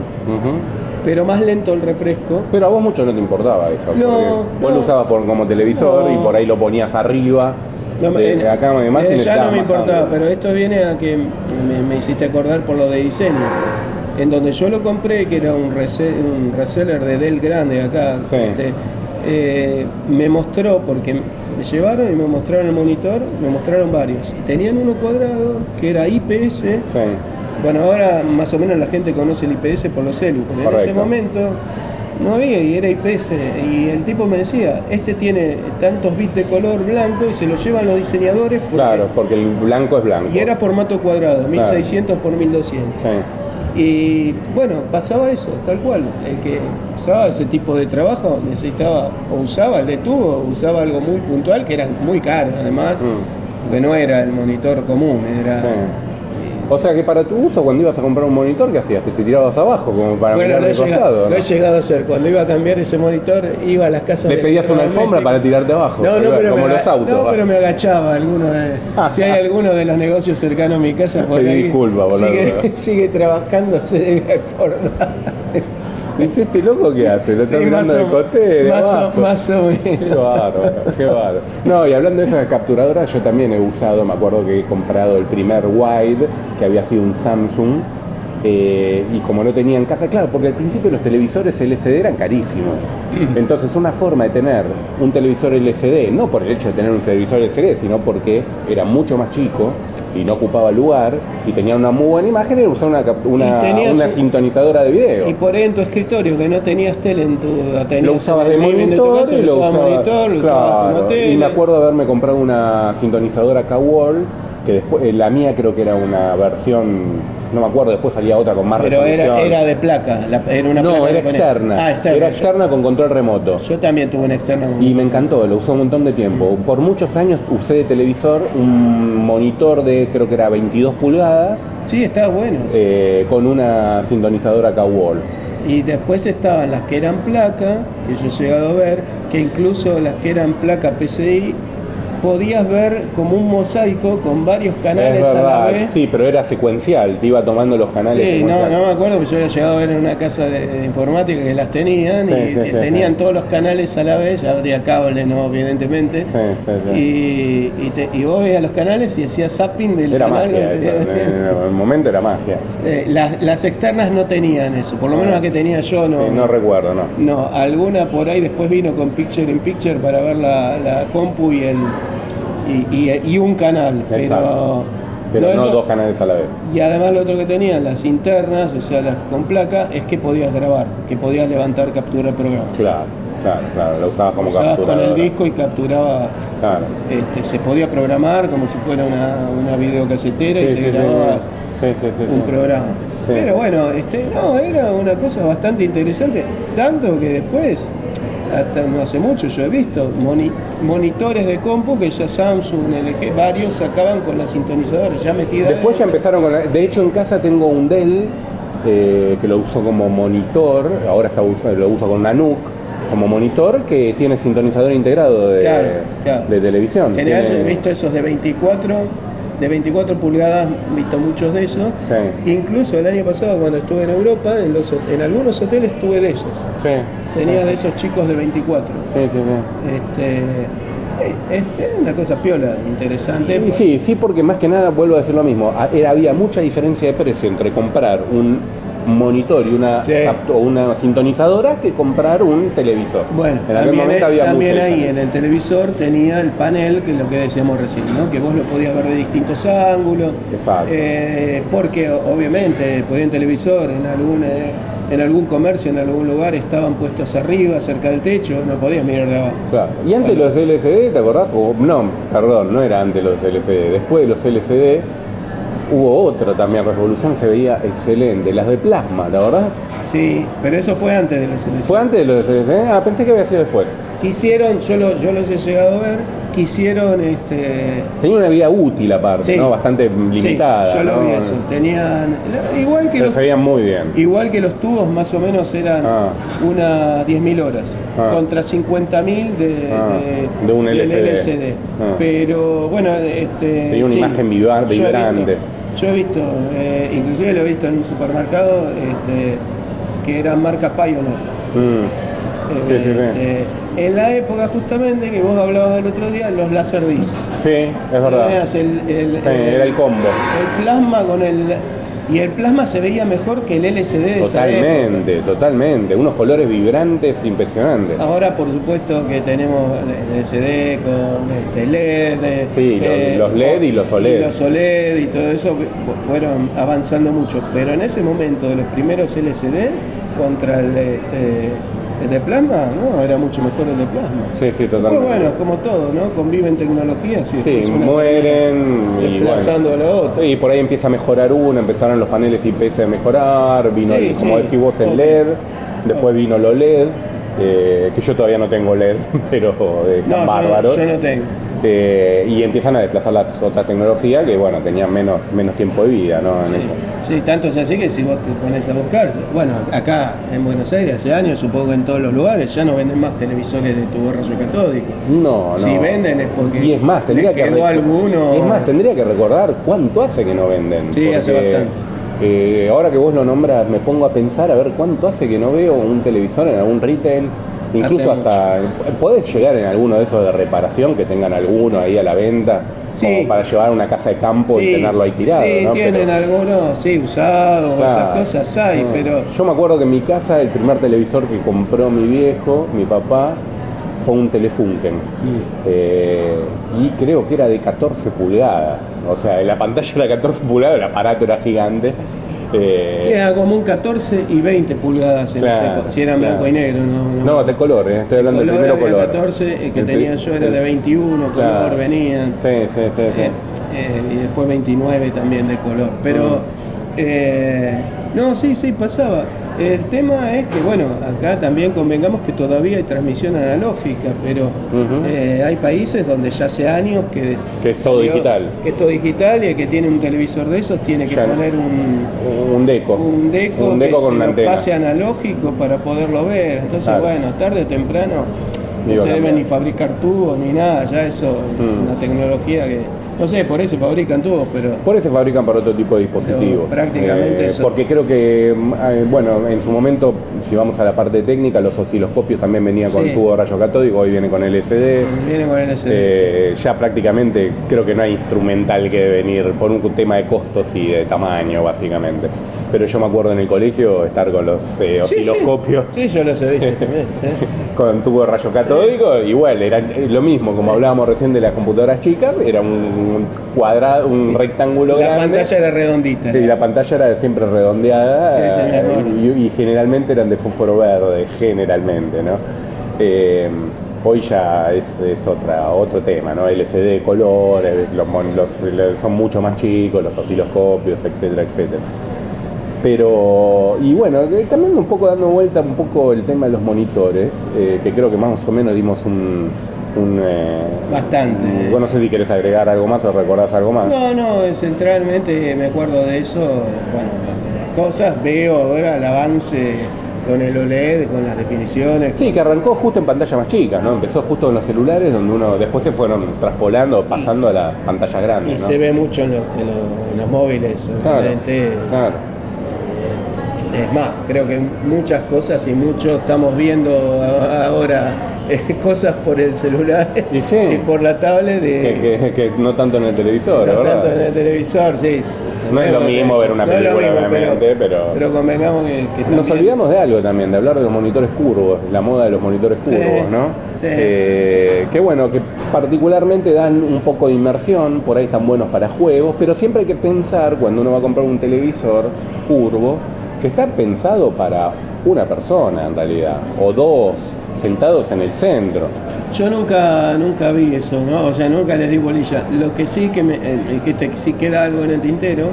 Speaker 2: Pero más lento el refresco.
Speaker 1: Pero a vos mucho no te importaba eso.
Speaker 2: No,
Speaker 1: porque Vos
Speaker 2: no.
Speaker 1: lo usabas por, como televisor
Speaker 2: No.
Speaker 1: y por ahí lo ponías arriba.
Speaker 2: No
Speaker 1: de, de acá y
Speaker 2: eh, ya no me
Speaker 1: más
Speaker 2: importaba, pero esto viene a que me, me hiciste acordar por lo de diseño. En donde yo lo compré, que era un, rese- un reseller de Dell grande acá,
Speaker 1: Sí.
Speaker 2: este, eh, me mostró, porque me llevaron y me mostraron el monitor, me mostraron varios. Tenían uno cuadrado que era IPS.
Speaker 1: Sí.
Speaker 2: Bueno, ahora más o menos la gente conoce el IPS por los celu, pero en ese
Speaker 1: Correcto.
Speaker 2: momento no había y era IPS. Y el tipo me decía, este tiene tantos bits de color blanco y se lo llevan los diseñadores porque-
Speaker 1: Claro, porque el blanco es blanco.
Speaker 2: y era formato cuadrado, 1600 por 1200.
Speaker 1: Sí.
Speaker 2: Y bueno, pasaba eso, tal cual. El que usaba ese tipo de trabajo necesitaba, o usaba el de tubo, o usaba algo muy puntual, que era muy caro además,
Speaker 1: Mm.
Speaker 2: porque no era el monitor común, era
Speaker 1: Sí. O sea que para tu uso, cuando ibas a comprar un monitor, ¿qué hacías? Te, te tirabas abajo como para
Speaker 2: Bueno,
Speaker 1: mirar
Speaker 2: lo
Speaker 1: de
Speaker 2: llegado,
Speaker 1: costado. ¿no?
Speaker 2: he llegado a hacer. Cuando iba a cambiar ese monitor, iba a las casas
Speaker 1: Le pedías una alfombra para tirarte abajo.
Speaker 2: No, no, pero,
Speaker 1: como
Speaker 2: me,
Speaker 1: los autos.
Speaker 2: no, pero me agachaba. Alguno de- si hay alguno de los negocios cercanos a mi casa, por ahí
Speaker 1: disculpas, por
Speaker 2: sigue, sigue trabajando, se debe acordar.
Speaker 1: Dice, ¿este loco qué hace? ¿Lo está
Speaker 2: Sí,
Speaker 1: mirando de de
Speaker 2: más o-
Speaker 1: abajo?
Speaker 2: más o menos.
Speaker 1: Qué bárbaro, qué bárbaro. No, y hablando de esas capturadoras, yo también he usado, me acuerdo que he comprado el primer Wide, que había sido un Samsung, eh, y como no tenía en casa, claro, porque al principio los televisores LCD eran carísimos. Entonces, una forma de tener un televisor LCD, no por el hecho de tener un televisor LCD, sino porque era mucho más chico y no ocupaba lugar y tenía una muy buena imagen, era usar una, una,
Speaker 2: Y
Speaker 1: una
Speaker 2: un-
Speaker 1: sintonizadora de video.
Speaker 2: Y por ahí en tu escritorio, que no tenías tele en tu. Tenías
Speaker 1: lo usaba de monitor
Speaker 2: casa,
Speaker 1: y lo usaba,
Speaker 2: monitor, lo usabas
Speaker 1: claro,
Speaker 2: como tele.
Speaker 1: y me acuerdo de haberme comprado una sintonizadora K-Wall que después eh, la mía creo que era una versión no me acuerdo después salía otra con más
Speaker 2: Pero
Speaker 1: resolución
Speaker 2: era, era de placa, la- era una
Speaker 1: no
Speaker 2: placa
Speaker 1: era externa
Speaker 2: Ah, externa.
Speaker 1: era
Speaker 2: Yo-
Speaker 1: externa con control remoto
Speaker 2: Yo, también tuve una externa. con-
Speaker 1: y me encantó, lo usé un montón de tiempo. Por muchos años usé de televisor un monitor de creo que era 22 pulgadas
Speaker 2: Sí, estaba bueno. sí.
Speaker 1: eh, con una sintonizadora K-Wall.
Speaker 2: Y después estaban las que eran placa, que yo he llegado a ver, que incluso las que eran placa PCI, podías ver como un mosaico con varios canales
Speaker 1: es
Speaker 2: a la vez.
Speaker 1: sí, pero era secuencial, te iba tomando los canales.
Speaker 2: Sí, no, no me acuerdo, porque yo había llegado a ver en una casa de, de informática que las tenían
Speaker 1: Sí,
Speaker 2: y
Speaker 1: sí,
Speaker 2: tenían
Speaker 1: sí.
Speaker 2: todos los canales a la vez, ya habría cable, no, evidentemente.
Speaker 1: Sí, sí, sí.
Speaker 2: Y, y, te- y vos veías los canales y hacías zapping del
Speaker 1: Era
Speaker 2: canal.
Speaker 1: magia, eso, en el momento era magia.
Speaker 2: Eh, las, las externas no tenían eso, por lo menos
Speaker 1: Ah.
Speaker 2: la que tenía yo no.
Speaker 1: No recuerdo, no.
Speaker 2: No, alguna por ahí después vino con Picture in Picture para ver la, la compu y el y, y- y un canal,
Speaker 1: Exacto.
Speaker 2: pero,
Speaker 1: Pero no, dos canales a la vez.
Speaker 2: Y además lo otro que tenían, las internas, o sea, las con placa, es que podías grabar, que podías levantar captura de programa.
Speaker 1: Claro, claro, claro. Lo usabas como
Speaker 2: Usabas con el disco y capturaba,
Speaker 1: Claro.
Speaker 2: este, se podía programar como si fuera una, una videocasetera y
Speaker 1: Sí,
Speaker 2: te
Speaker 1: sí, sí,
Speaker 2: grababas
Speaker 1: sí, sí, sí,
Speaker 2: un programa. Pero bueno, este, no, era una cosa bastante interesante, tanto que después, hasta no hace mucho yo he visto moni- monitores de compu que ya Samsung, LG, varios sacaban con las sintonizadoras ya metidas.
Speaker 1: Después ya empezaron con la- De hecho, en casa tengo un Dell eh, que lo uso como monitor. Ahora está lo uso con una NUC como monitor que tiene sintonizador integrado de,
Speaker 2: Claro, claro.
Speaker 1: de televisión.
Speaker 2: En general yo
Speaker 1: Tiene-
Speaker 2: he visto esos de 24, de 24 pulgadas, he visto muchos de esos.
Speaker 1: Sí,
Speaker 2: Incluso el año pasado cuando estuve en Europa, en, los, en algunos hoteles tuve de esos.
Speaker 1: sí.
Speaker 2: Tenía de esos chicos de 24.
Speaker 1: Sí, sí, sí.
Speaker 2: Este, sí, es, es una cosa piola, interesante.
Speaker 1: Sí, sí, sí, porque más que nada vuelvo a decir lo mismo. A- Era, había mucha diferencia de precio entre comprar un monitor y una,
Speaker 2: Sí.
Speaker 1: capt- o una sintonizadora que comprar un televisor.
Speaker 2: Bueno,
Speaker 1: en aquel
Speaker 2: también,
Speaker 1: momento
Speaker 2: eh,
Speaker 1: había
Speaker 2: también
Speaker 1: mucha
Speaker 2: ahí en el televisor tenía el panel, que es lo que decíamos recién, ¿no? que vos lo podías ver de distintos ángulos.
Speaker 1: Exacto.
Speaker 2: Eh, porque obviamente podía en televisor, en algún, eh, en algún comercio, en algún lugar estaban puestos arriba, cerca del techo, no podías mirar de abajo.
Speaker 1: Claro. Y antes los LCD, ¿te acordás? O, no, perdón, no era antes los LCD. Después de los LCD hubo otra también revolución, se veía excelente. Las de plasma, ¿te acordás?
Speaker 2: Sí, pero eso fue antes de los LCD.
Speaker 1: ¿Fue antes de los LCD? Ah, pensé que había sido después.
Speaker 2: Quisieron, yo, lo- yo los he llegado a ver, quisieron este,
Speaker 1: Tenía una vida útil aparte,
Speaker 2: Sí.
Speaker 1: ¿no? Bastante limitada.
Speaker 2: Sí, yo lo
Speaker 1: ¿no?
Speaker 2: vi eso. Tenían. Igual que
Speaker 1: Pero
Speaker 2: los,
Speaker 1: se veían muy bien.
Speaker 2: igual que los tubos, más o menos eran
Speaker 1: Ah.
Speaker 2: unas 10.000 horas.
Speaker 1: Ah.
Speaker 2: Contra 50.000 de,
Speaker 1: Ah, de un
Speaker 2: del
Speaker 1: LCD. Ah.
Speaker 2: Pero bueno, este.
Speaker 1: Tenía una
Speaker 2: sí,
Speaker 1: imagen viva-
Speaker 2: yo he
Speaker 1: vibrante.
Speaker 2: visto- Yo he visto, eh, inclusive lo he visto en un supermercado este, que era marca Pioneer.
Speaker 1: Mm. Sí, sí, sí.
Speaker 2: Este, en la época justamente que vos hablabas el otro día, los Laserdisc.
Speaker 1: Sí, es verdad.
Speaker 2: Tenías el- el-
Speaker 1: Sí, era el combo.
Speaker 2: el plasma con el. Y el plasma se veía mejor que el LCD de esa época.
Speaker 1: Totalmente, totalmente. Unos colores vibrantes impresionantes.
Speaker 2: Ahora, por supuesto, que tenemos el LCD con este LED.
Speaker 1: Sí, los- los LED y los OLED.
Speaker 2: Y los OLED y todo eso fueron avanzando mucho. Pero en ese momento, de los primeros LCD contra el, este, el de plasma, no, era mucho mejor el de plasma.
Speaker 1: Sí, sí, totalmente.
Speaker 2: bueno, como todo, ¿no? Conviven tecnologías y
Speaker 1: Sí, mueren y
Speaker 2: desplazando
Speaker 1: bueno.
Speaker 2: a la otra.
Speaker 1: Y por ahí empieza a mejorar una, empezaron los paneles IPS a mejorar, vino,
Speaker 2: Sí,
Speaker 1: el- como
Speaker 2: sí,
Speaker 1: decís vos, el. LED, después vino el OLED, eh, que yo todavía no tengo LED, pero eh,
Speaker 2: yo-
Speaker 1: bárbaros.
Speaker 2: yo no tengo.
Speaker 1: Eh, y empiezan a desplazar las otras tecnologías que, bueno, tenían menos, menos tiempo de vida, ¿no? En
Speaker 2: Sí,
Speaker 1: eso.
Speaker 2: sí, tanto es así que si vos te pones a buscar, bueno, acá en Buenos Aires hace años, supongo que en todos los lugares, ya no venden más televisores de tubo rayo catódico.
Speaker 1: No, no.
Speaker 2: Si venden es porque
Speaker 1: Y es más, tendría que
Speaker 2: quedó alguno.
Speaker 1: es más, tendría que recordar cuánto hace que no venden.
Speaker 2: Sí, hace bastante.
Speaker 1: eh, ahora que vos lo nombras, me pongo a pensar a ver cuánto hace que no veo un televisor en algún retail. Incluso
Speaker 2: Hace
Speaker 1: hasta podés llegar en alguno de esos de reparación que tengan alguno ahí a la venta,
Speaker 2: Sí.
Speaker 1: como para llevar a una casa de campo y tenerlo ahí tirado.
Speaker 2: Sí,
Speaker 1: ¿no?
Speaker 2: tienen
Speaker 1: Pero-
Speaker 2: algunos, sí, usados,
Speaker 1: Claro.
Speaker 2: esas cosas hay,
Speaker 1: No.
Speaker 2: pero
Speaker 1: Yo me acuerdo que en mi casa el primer televisor que compró mi viejo, mi papá, fue un Telefunken. Eh, y creo que era de 14 pulgadas. O sea, la pantalla era 14 pulgadas, el aparato era gigante. Eh,
Speaker 2: era como un 14 y 20 pulgadas
Speaker 1: Claro,
Speaker 2: época, si eran
Speaker 1: claro.
Speaker 2: blanco y negro, no,
Speaker 1: no, de color, eh, estoy hablando del
Speaker 2: color
Speaker 1: primero
Speaker 2: había
Speaker 1: color.
Speaker 2: 14, el que
Speaker 1: El
Speaker 2: tenía yo era de 21, color
Speaker 1: Claro.
Speaker 2: venían.
Speaker 1: Sí, sí, sí. sí.
Speaker 2: Eh, eh, y después 29 también de color. Pero,
Speaker 1: Mm.
Speaker 2: eh, no, sí, sí, pasaba. El tema es que, bueno, acá también convengamos que todavía hay transmisión analógica, pero eh, hay países donde ya hace años que es,
Speaker 1: Que es todo digital.
Speaker 2: Que es todo digital y el que tiene un televisor de esos tiene que
Speaker 1: Ya
Speaker 2: poner un,
Speaker 1: Un deco.
Speaker 2: un deco,
Speaker 1: Un deco
Speaker 2: que
Speaker 1: con
Speaker 2: se
Speaker 1: una
Speaker 2: lo pase analógico para poderlo ver. Entonces,
Speaker 1: Claro.
Speaker 2: bueno, tarde o temprano no se deben ni fabricar tubos ni nada, ya eso es
Speaker 1: Mm.
Speaker 2: una tecnología que, no sé, por eso fabrican tubos, pero
Speaker 1: Por eso se fabrican para otro tipo de dispositivos.
Speaker 2: Prácticamente eso.
Speaker 1: Porque creo que, eh, bueno, en su momento, si vamos a la parte técnica, los osciloscopios también venían con
Speaker 2: Sí.
Speaker 1: tubo de rayo catódico, hoy viene con LCD.
Speaker 2: vienen con el SD.
Speaker 1: Eh, ya prácticamente creo que no hay instrumental que debe venir por un tema de costos y de tamaño, básicamente. Pero yo me acuerdo en el colegio estar con los eh,
Speaker 2: Sí, sí.
Speaker 1: osciloscopios
Speaker 2: Sí, yo los he visto también. sí.
Speaker 1: con tubo de rayo catódico, igual, era lo mismo, como hablábamos recién de las computadoras chicas, era un cuadrado, un
Speaker 2: Sí.
Speaker 1: rectángulo
Speaker 2: La
Speaker 1: grande.
Speaker 2: pantalla era redondita.
Speaker 1: Y la pantalla era siempre redondeada
Speaker 2: Sí, sí,
Speaker 1: eh, y, y generalmente eran de fósforo verde, generalmente, ¿no? Eh, hoy ya es, es otra, otro tema, ¿no? LCD de colores, los, los- los- son mucho más chicos, los osciloscopios, etcétera, etcétera. Pero, y bueno, eh, también un poco dando vuelta un poco el tema de los monitores, eh, que creo que más o menos dimos un... un, eh,
Speaker 2: Bastante.
Speaker 1: un- vos no sé si querés agregar algo más o recordás algo más.
Speaker 2: No, no, centralmente me acuerdo de eso. Bueno, las cosas, veo ahora el avance con el OLED, con las definiciones.
Speaker 1: Sí, que arrancó justo en pantallas más chicas, ¿no? Empezó justo en los celulares, donde uno después se fueron traspolando, pasando a las pantallas
Speaker 2: Y
Speaker 1: grandes, ¿no?
Speaker 2: se ve mucho en los, en los- en los móviles,
Speaker 1: Claro,
Speaker 2: obviamente.
Speaker 1: claro.
Speaker 2: Es más, creo que muchas cosas y mucho estamos viendo ahora eh, cosas por el celular
Speaker 1: Y sí.
Speaker 2: por la tablet de
Speaker 1: Que, que- que no tanto en el televisor,
Speaker 2: no
Speaker 1: ¿verdad?
Speaker 2: tanto en el televisor, sí.
Speaker 1: No es lo mismo ver una
Speaker 2: No
Speaker 1: película,
Speaker 2: mismo,
Speaker 1: obviamente, pero-
Speaker 2: pero convengamos que, que
Speaker 1: Nos olvidamos de algo también, de hablar de los monitores curvos, la moda de los monitores
Speaker 2: Sí,
Speaker 1: curvos, ¿no?
Speaker 2: sí.
Speaker 1: Eh, que bueno, que particularmente dan un poco de inmersión, por ahí están buenos para juegos, pero siempre hay que pensar cuando uno va a comprar un televisor curvo, que está pensado para una persona en realidad, o dos, sentados en el centro.
Speaker 2: Yo nunca nunca vi eso, ¿no? O sea, nunca les di bolilla. Lo que sí que me eh, que sí queda algo en el tintero,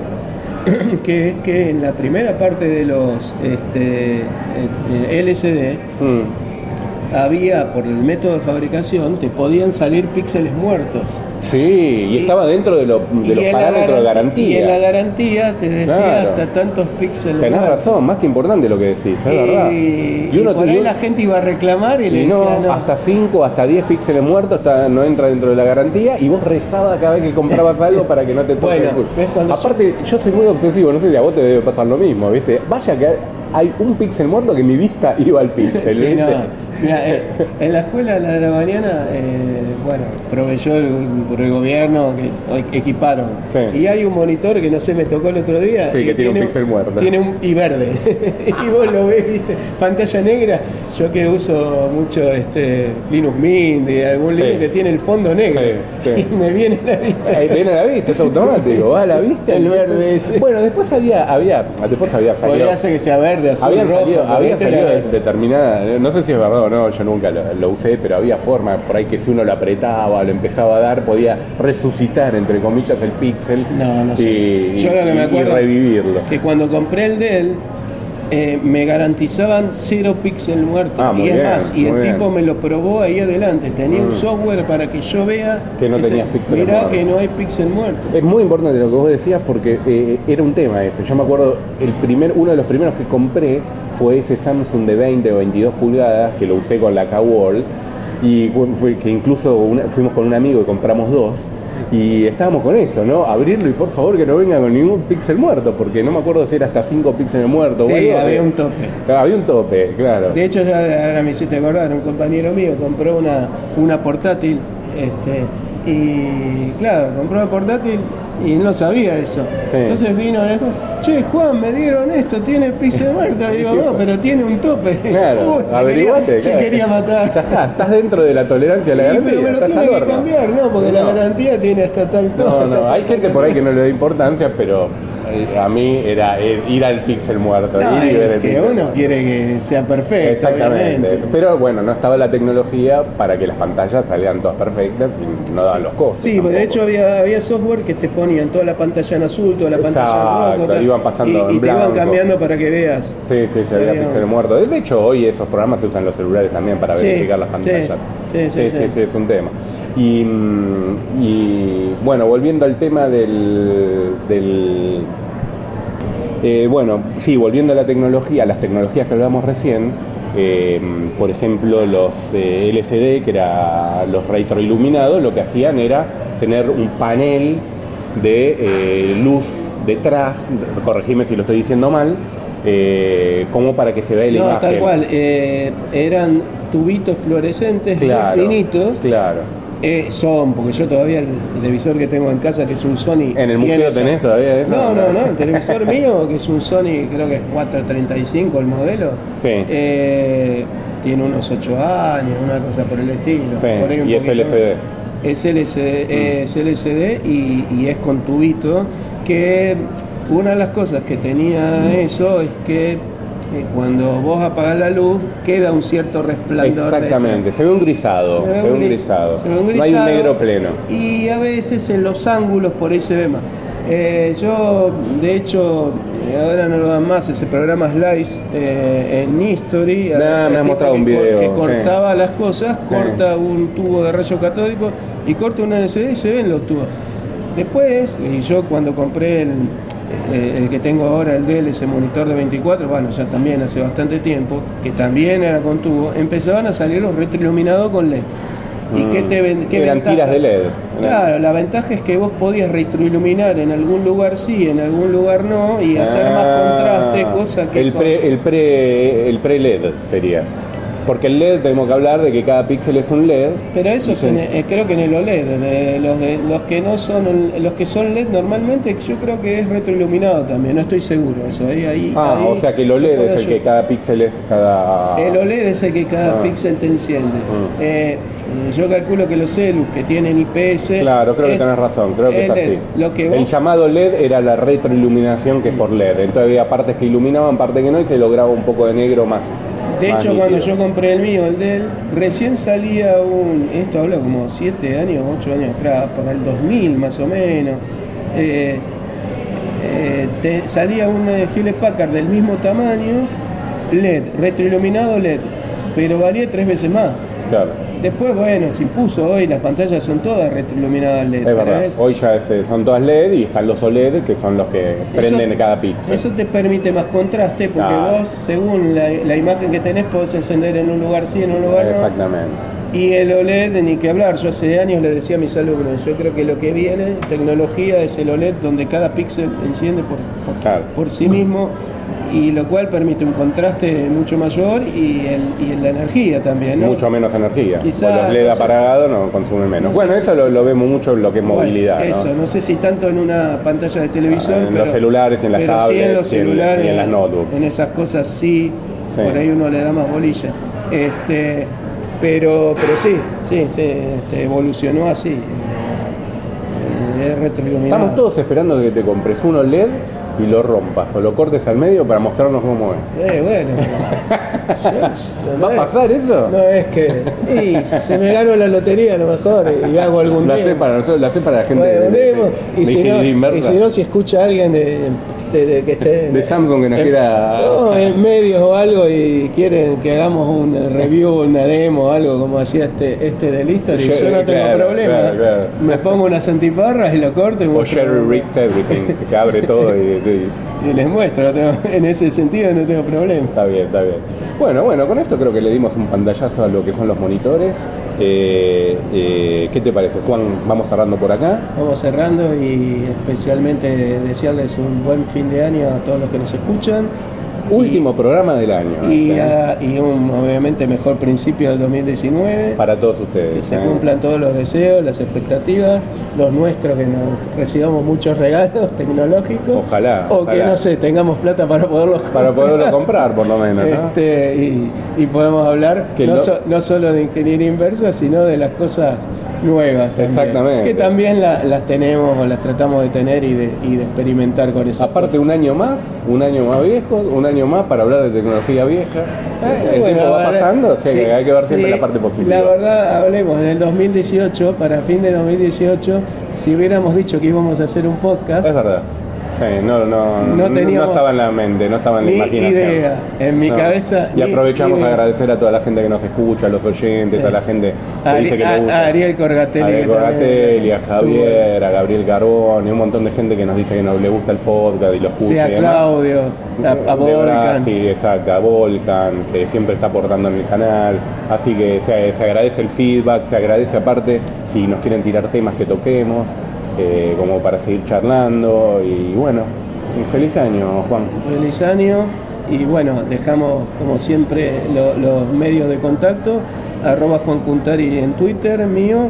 Speaker 2: que es que en la primera parte de los este, eh, LCD
Speaker 1: Mm.
Speaker 2: había, por el método de fabricación, te podían salir píxeles muertos.
Speaker 1: Sí, y, estaba dentro de, lo- de los parámetros de
Speaker 2: garan- Y en la
Speaker 1: garantía.
Speaker 2: garantía te decía
Speaker 1: Claro.
Speaker 2: hasta tantos píxeles.
Speaker 1: Tenés razón, más que importante lo que decís, es verdad.
Speaker 2: Y, y por ahí la gente iba a reclamar y, le
Speaker 1: no,
Speaker 2: decía no.
Speaker 1: hasta 5, hasta 10 píxeles muertos está, no entra dentro de la garantía y vos rezabas cada vez que comprabas algo para que no te toque
Speaker 2: Bueno,
Speaker 1: el culo.
Speaker 2: ¿ves cuando
Speaker 1: Aparte, yo... soy muy obsesivo, no sé si a vos te debe pasar lo mismo, ¿viste? Vaya que hay un píxel muerto que mi vista iba al píxel,
Speaker 2: Sí,
Speaker 1: ¿viste?
Speaker 2: no. Mira, eh, en la escuela la de la mañana, eh, bueno, proveyó el- por el gobierno que equiparon.
Speaker 1: Sí.
Speaker 2: Y hay un monitor que no sé, me tocó el otro día.
Speaker 1: Sí, que tiene un píxel muerto.
Speaker 2: Tiene un y verde. y vos lo ves, viste, pantalla negra. Yo que uso mucho este Linux Mint y algún
Speaker 1: Sí.
Speaker 2: Linux que tiene el fondo negro.
Speaker 1: Sí, sí.
Speaker 2: Y me viene la vista.
Speaker 1: Eh, viene la vista, es automático, va a la vista
Speaker 2: El verde.
Speaker 1: Bueno, después había, había, después había salido.
Speaker 2: Podría ser que sea verde, azul,
Speaker 1: Habían
Speaker 2: rojo.
Speaker 1: salido, había salido determinada, no sé si es verdad o no, yo nunca lo, lo usé, pero había forma por ahí que si uno lo apretaba, lo empezaba a dar, podía resucitar, entre comillas, el píxel
Speaker 2: No, no sé.
Speaker 1: y,
Speaker 2: Yo lo que me
Speaker 1: y- y
Speaker 2: acuerdo
Speaker 1: revivirlo.
Speaker 2: que cuando compré el Dell, eh, me garantizaban cero píxel muerto.
Speaker 1: Ah,
Speaker 2: y es
Speaker 1: bien,
Speaker 2: más, y el
Speaker 1: bien.
Speaker 2: tipo me lo probó ahí adelante. Tenía un
Speaker 1: Mm.
Speaker 2: software para que yo vea
Speaker 1: Que no
Speaker 2: ese-
Speaker 1: tenías píxeles
Speaker 2: Mirá
Speaker 1: muertos.
Speaker 2: que no hay píxel muerto.
Speaker 1: Es muy importante lo que vos decías porque eh, era un tema ese. Yo me acuerdo, el primer, uno de los primeros que compré fue ese Samsung de 20 o 22 pulgadas que lo usé con la K-Wall y fu- fue que incluso una- fuimos con un amigo y compramos dos y estábamos con eso, ¿no? Abrirlo y por favor que no venga con ningún píxel muerto porque no me acuerdo si era hasta 5 píxeles muertos o
Speaker 2: Sí,
Speaker 1: algo.
Speaker 2: había
Speaker 1: Eh,
Speaker 2: un tope.
Speaker 1: claro, había un tope, claro.
Speaker 2: De hecho, ya ahora me hiciste acordar, un compañero mío compró una, una portátil, este, y claro, compró una portátil y no sabía eso.
Speaker 1: Sí.
Speaker 2: Entonces vino le dijo, che, Juan, me dieron esto, tiene píxel muerto. Y digo, no, pero tiene un tope.
Speaker 1: Claro,
Speaker 2: Uy, se
Speaker 1: averiguate.
Speaker 2: quería, se
Speaker 1: claro.
Speaker 2: quería matar.
Speaker 1: Ya está, estás dentro de la tolerancia a la
Speaker 2: Sí,
Speaker 1: garantía.
Speaker 2: pero me lo
Speaker 1: estás
Speaker 2: tiene que cambiar, ¿no? Porque la
Speaker 1: No.
Speaker 2: garantía tiene hasta tal
Speaker 1: No,
Speaker 2: todo.
Speaker 1: no, hay gente por ahí que no le da importancia, pero a mí era eh, ir al píxel muerto,
Speaker 2: No,
Speaker 1: ir y ver el
Speaker 2: que uno
Speaker 1: muerto.
Speaker 2: quiere que sea perfecto.
Speaker 1: Exactamente.
Speaker 2: obviamente.
Speaker 1: Pero bueno, no estaba la tecnología para que las pantallas salieran todas perfectas y no daban los costos.
Speaker 2: Sí, pues de
Speaker 1: tampoco.
Speaker 2: hecho había, había software que te ponían toda la pantalla en azul, toda la pantalla en rojo, tal,
Speaker 1: iban pasando
Speaker 2: y,
Speaker 1: en
Speaker 2: y te iban cambiando para que veas.
Speaker 1: Sí, sí, se veía
Speaker 2: Había-
Speaker 1: píxel muerto. De hecho, hoy esos programas se usan en los celulares también para
Speaker 2: Sí,
Speaker 1: verificar las pantallas.
Speaker 2: sí, sí,
Speaker 1: sí,
Speaker 2: sí.
Speaker 1: sí, es un tema. Y, mm, y, bueno, volviendo al tema del. del eh, bueno, sí, volviendo a la tecnología, a las tecnologías que hablamos recién, eh, por ejemplo, los eh, LCD, que era los retroiluminados, lo que hacían era tener un panel de eh, luz detrás, corregime si lo estoy diciendo mal, eh, como para que se vea la
Speaker 2: No,
Speaker 1: imagen.
Speaker 2: tal cual. eh, eran tubitos fluorescentes
Speaker 1: Claro,
Speaker 2: finitos.
Speaker 1: claro.
Speaker 2: Eh, son, porque yo todavía el televisor que tengo en casa, que es un Sony.
Speaker 1: ¿En el museo
Speaker 2: esa-
Speaker 1: tenés todavía eso?
Speaker 2: No, no, no. El televisor mío, que es un Sony, creo que es 435 el modelo.
Speaker 1: Sí.
Speaker 2: eh, tiene unos 8 años, una cosa por el estilo.
Speaker 1: Sí,
Speaker 2: por ahí un
Speaker 1: y es LCD.
Speaker 2: Es LCD, es LCD y, y es con tubito. Que una de las cosas que tenía eso es que cuando vos apagás la luz queda un cierto resplandor.
Speaker 1: Exactamente, se ve un grisado, se ve un
Speaker 2: gris-
Speaker 1: grisado.
Speaker 2: se ve un
Speaker 1: No hay un
Speaker 2: grisado.
Speaker 1: negro pleno.
Speaker 2: Y a veces en los ángulos por ahí se ve más. Eh, yo, de hecho, ahora no lo dan más, ese programa Slice eh, en History.
Speaker 1: Nah, me
Speaker 2: tipo
Speaker 1: mostrado
Speaker 2: que
Speaker 1: un video,
Speaker 2: Que
Speaker 1: sí.
Speaker 2: cortaba las cosas,
Speaker 1: Sí.
Speaker 2: corta un tubo de rayo catódico y corta un LCD y se ven los tubos. Después, y yo cuando compré el, eh, el que tengo ahora, el Dell, ese monitor de 24, bueno, ya también hace bastante tiempo, que también era con tubo, empezaban a salir los retroiluminados con LED. ¿Y
Speaker 1: Mm.
Speaker 2: qué te ven? qué
Speaker 1: Eran
Speaker 2: ventaja?
Speaker 1: tiras de LED.
Speaker 2: Claro, la ventaja es que vos podías retroiluminar en algún lugar sí, en algún lugar no, y hacer más
Speaker 1: Ah,
Speaker 2: contraste, cosa que...
Speaker 1: El pre, el pre, el pre LED sería. Porque el LED tenemos que hablar de que cada píxel es un LED.
Speaker 2: Pero eso es en- eh, creo que en el OLED, de los, de, los que no son los que son LED normalmente, yo creo que es retroiluminado también, no estoy seguro eso. Ahí, ahí,
Speaker 1: Ah,
Speaker 2: ahí
Speaker 1: o sea que el OLED es el
Speaker 2: yo-
Speaker 1: que cada píxel es cada.
Speaker 2: El OLED es el que cada
Speaker 1: Ah.
Speaker 2: píxel te enciende.
Speaker 1: Mm.
Speaker 2: Eh, yo calculo que los celus que tienen IPS.
Speaker 1: Claro, creo que tenés razón, creo que es así.
Speaker 2: Lo que
Speaker 1: El llamado LED era la retroiluminación que es por LED. Entonces había partes que iluminaban, partes que no, y se lograba un poco de negro más.
Speaker 2: De hecho, cuando yo compré el mío, el Dell, recién salía un. Esto habla como 7 años, 8 años atrás, por el 2000 más o menos. eh, eh, te- salía un eh, Hewlett Packard del mismo tamaño, LED, retroiluminado LED, pero valía tres veces más.
Speaker 1: Claro,
Speaker 2: Después, bueno, se impuso hoy, las pantallas son todas retroiluminadas LED.
Speaker 1: es verdad. Hoy ya es, eh, son todas LED y están los OLED que son los que prenden cada píxel.
Speaker 2: Eso te permite más contraste porque vos, según la, la imagen que tenés, podés encender en un lugar sí, en un lugar no.
Speaker 1: Exactamente.
Speaker 2: Y el OLED, ni que hablar. Yo hace años le decía a mis alumnos, yo creo que lo que viene, tecnología, es el OLED donde cada píxel enciende por, por,
Speaker 1: Claro.
Speaker 2: por sí mismo y lo cual permite un contraste mucho mayor y, el, y la energía también, ¿no?
Speaker 1: Mucho menos energía. Pues los LED
Speaker 2: no
Speaker 1: apagados no consumen menos.
Speaker 2: no
Speaker 1: bueno,
Speaker 2: si-
Speaker 1: eso lo, lo vemos mucho en lo que es movilidad.
Speaker 2: Eso, ¿no? sé si tanto en una pantalla de televisor,
Speaker 1: Ah, en
Speaker 2: pero,
Speaker 1: los celulares, en las
Speaker 2: pero sí en
Speaker 1: tablets
Speaker 2: los celulares,
Speaker 1: y en las notebooks.
Speaker 2: en esas cosas sí,
Speaker 1: Sí.
Speaker 2: por ahí uno le da más bolilla. Este, pero, pero sí, sí, sí, este, evolucionó así. eh.
Speaker 1: Estamos todos esperando que te compres uno LED y lo rompas o lo cortes al medio para mostrarnos cómo es.
Speaker 2: Sí, bueno.
Speaker 1: ¿Va a pasar eso?
Speaker 2: No es que. Y se me gano la lotería a lo mejor y hago algún día.
Speaker 1: hace para nosotros, lo hace para la gente
Speaker 2: Bueno,
Speaker 1: de, de-
Speaker 2: y, si no, y si no, si escucha alguien de, que esté
Speaker 1: De Samsung que nos
Speaker 2: en-
Speaker 1: quiera-
Speaker 2: no, en medios o algo y quieren que hagamos un review, una demo, algo como hacía este este del History,
Speaker 1: Yo-
Speaker 2: yo, no tengo problema.
Speaker 1: claro, claro.
Speaker 2: Me pongo unas antiparras y lo corto y,
Speaker 1: O Sherry Riggs Everything, se abre todo y, y-
Speaker 2: y les muestro. no tengo- en ese sentido no tengo problema.
Speaker 1: está bien, está bien. Bueno, bueno, con esto creo que le dimos un pantallazo a lo que son los monitores. Eh, eh, ¿Qué te parece, Juan? Vamos cerrando por acá.
Speaker 2: Vamos cerrando y especialmente desearles un buen fin de año a todos los que nos escuchan.
Speaker 1: Último programa del año.
Speaker 2: Y,
Speaker 1: este,
Speaker 2: a- y un obviamente mejor principio del 2019.
Speaker 1: para todos
Speaker 2: Que
Speaker 1: ustedes.
Speaker 2: se
Speaker 1: ¿eh?
Speaker 2: cumplan todos los deseos, las expectativas, los nuestros, que nos recibamos muchos regalos tecnológicos.
Speaker 1: Ojalá,
Speaker 2: O
Speaker 1: ojalá.
Speaker 2: que, no sé, tengamos plata para poderlos
Speaker 1: Para poderlo comprar, por lo menos. ¿no?
Speaker 2: Este, y, y podemos hablar
Speaker 1: Que
Speaker 2: no,
Speaker 1: lo-
Speaker 2: so- no solo de ingeniería inversa, sino de las cosas nuevas también.
Speaker 1: Exactamente.
Speaker 2: Que también la- las tenemos o las tratamos de tener y de, y de experimentar con eso.
Speaker 1: Aparte, un año más, un año más viejo, un año más para hablar de tecnología vieja.
Speaker 2: Eh,
Speaker 1: el
Speaker 2: bueno,
Speaker 1: tiempo va pasando, o sea
Speaker 2: sí,
Speaker 1: que hay que ver siempre
Speaker 2: sí,
Speaker 1: la parte positiva.
Speaker 2: La verdad, hablemos, en el 2018, para fin de 2018, si hubiéramos dicho que íbamos a hacer un podcast,
Speaker 1: Es verdad. Sí, no, no,
Speaker 2: No
Speaker 1: no, estaba en la mente, no estaba en la
Speaker 2: ni
Speaker 1: imaginación.
Speaker 2: idea. En mi
Speaker 1: No.
Speaker 2: cabeza,
Speaker 1: Y aprovechamos a agradecer a toda la gente que nos escucha, a los oyentes, a la gente
Speaker 2: a,
Speaker 1: dice que
Speaker 2: a-
Speaker 1: le gusta.
Speaker 2: a Ariel Corgatelli,
Speaker 1: A Ariel Corgatelli, Javier, a Gabriel Carbón y un montón de gente que nos dice que no le gusta el podcast y lo escucha
Speaker 2: Sí, a
Speaker 1: y demás.
Speaker 2: Claudio, a, a
Speaker 1: verdad,
Speaker 2: Volcan.
Speaker 1: Sí, exacto, a Volcan, que siempre está aportando en el canal. Así que se, se agradece el feedback, se agradece aparte si nos quieren tirar temas que toquemos, eh, como para seguir charlando. Y bueno, un feliz año, Juan.
Speaker 2: Feliz año y bueno, dejamos como siempre lo- los medios de contacto, arroba Juan Cuntari en Twitter, mío,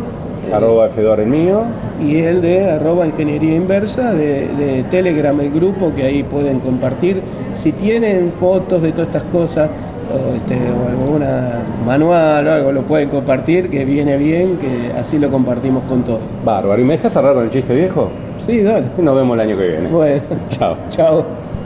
Speaker 2: eh,
Speaker 1: Arroba Fedor el mío.
Speaker 2: y el de arroba Ingeniería Inversa de, de Telegram, el grupo que ahí pueden compartir. Si tienen fotos de todas estas cosas o, este, o alguna manual o algo, lo pueden compartir, que viene bien, que así lo compartimos con todos.
Speaker 1: Bárbaro. ¿Y me dejas cerrar con el chiste viejo?
Speaker 2: Sí, dale.
Speaker 1: Nos vemos el año que viene.
Speaker 2: Bueno,
Speaker 1: Chao.
Speaker 2: chao.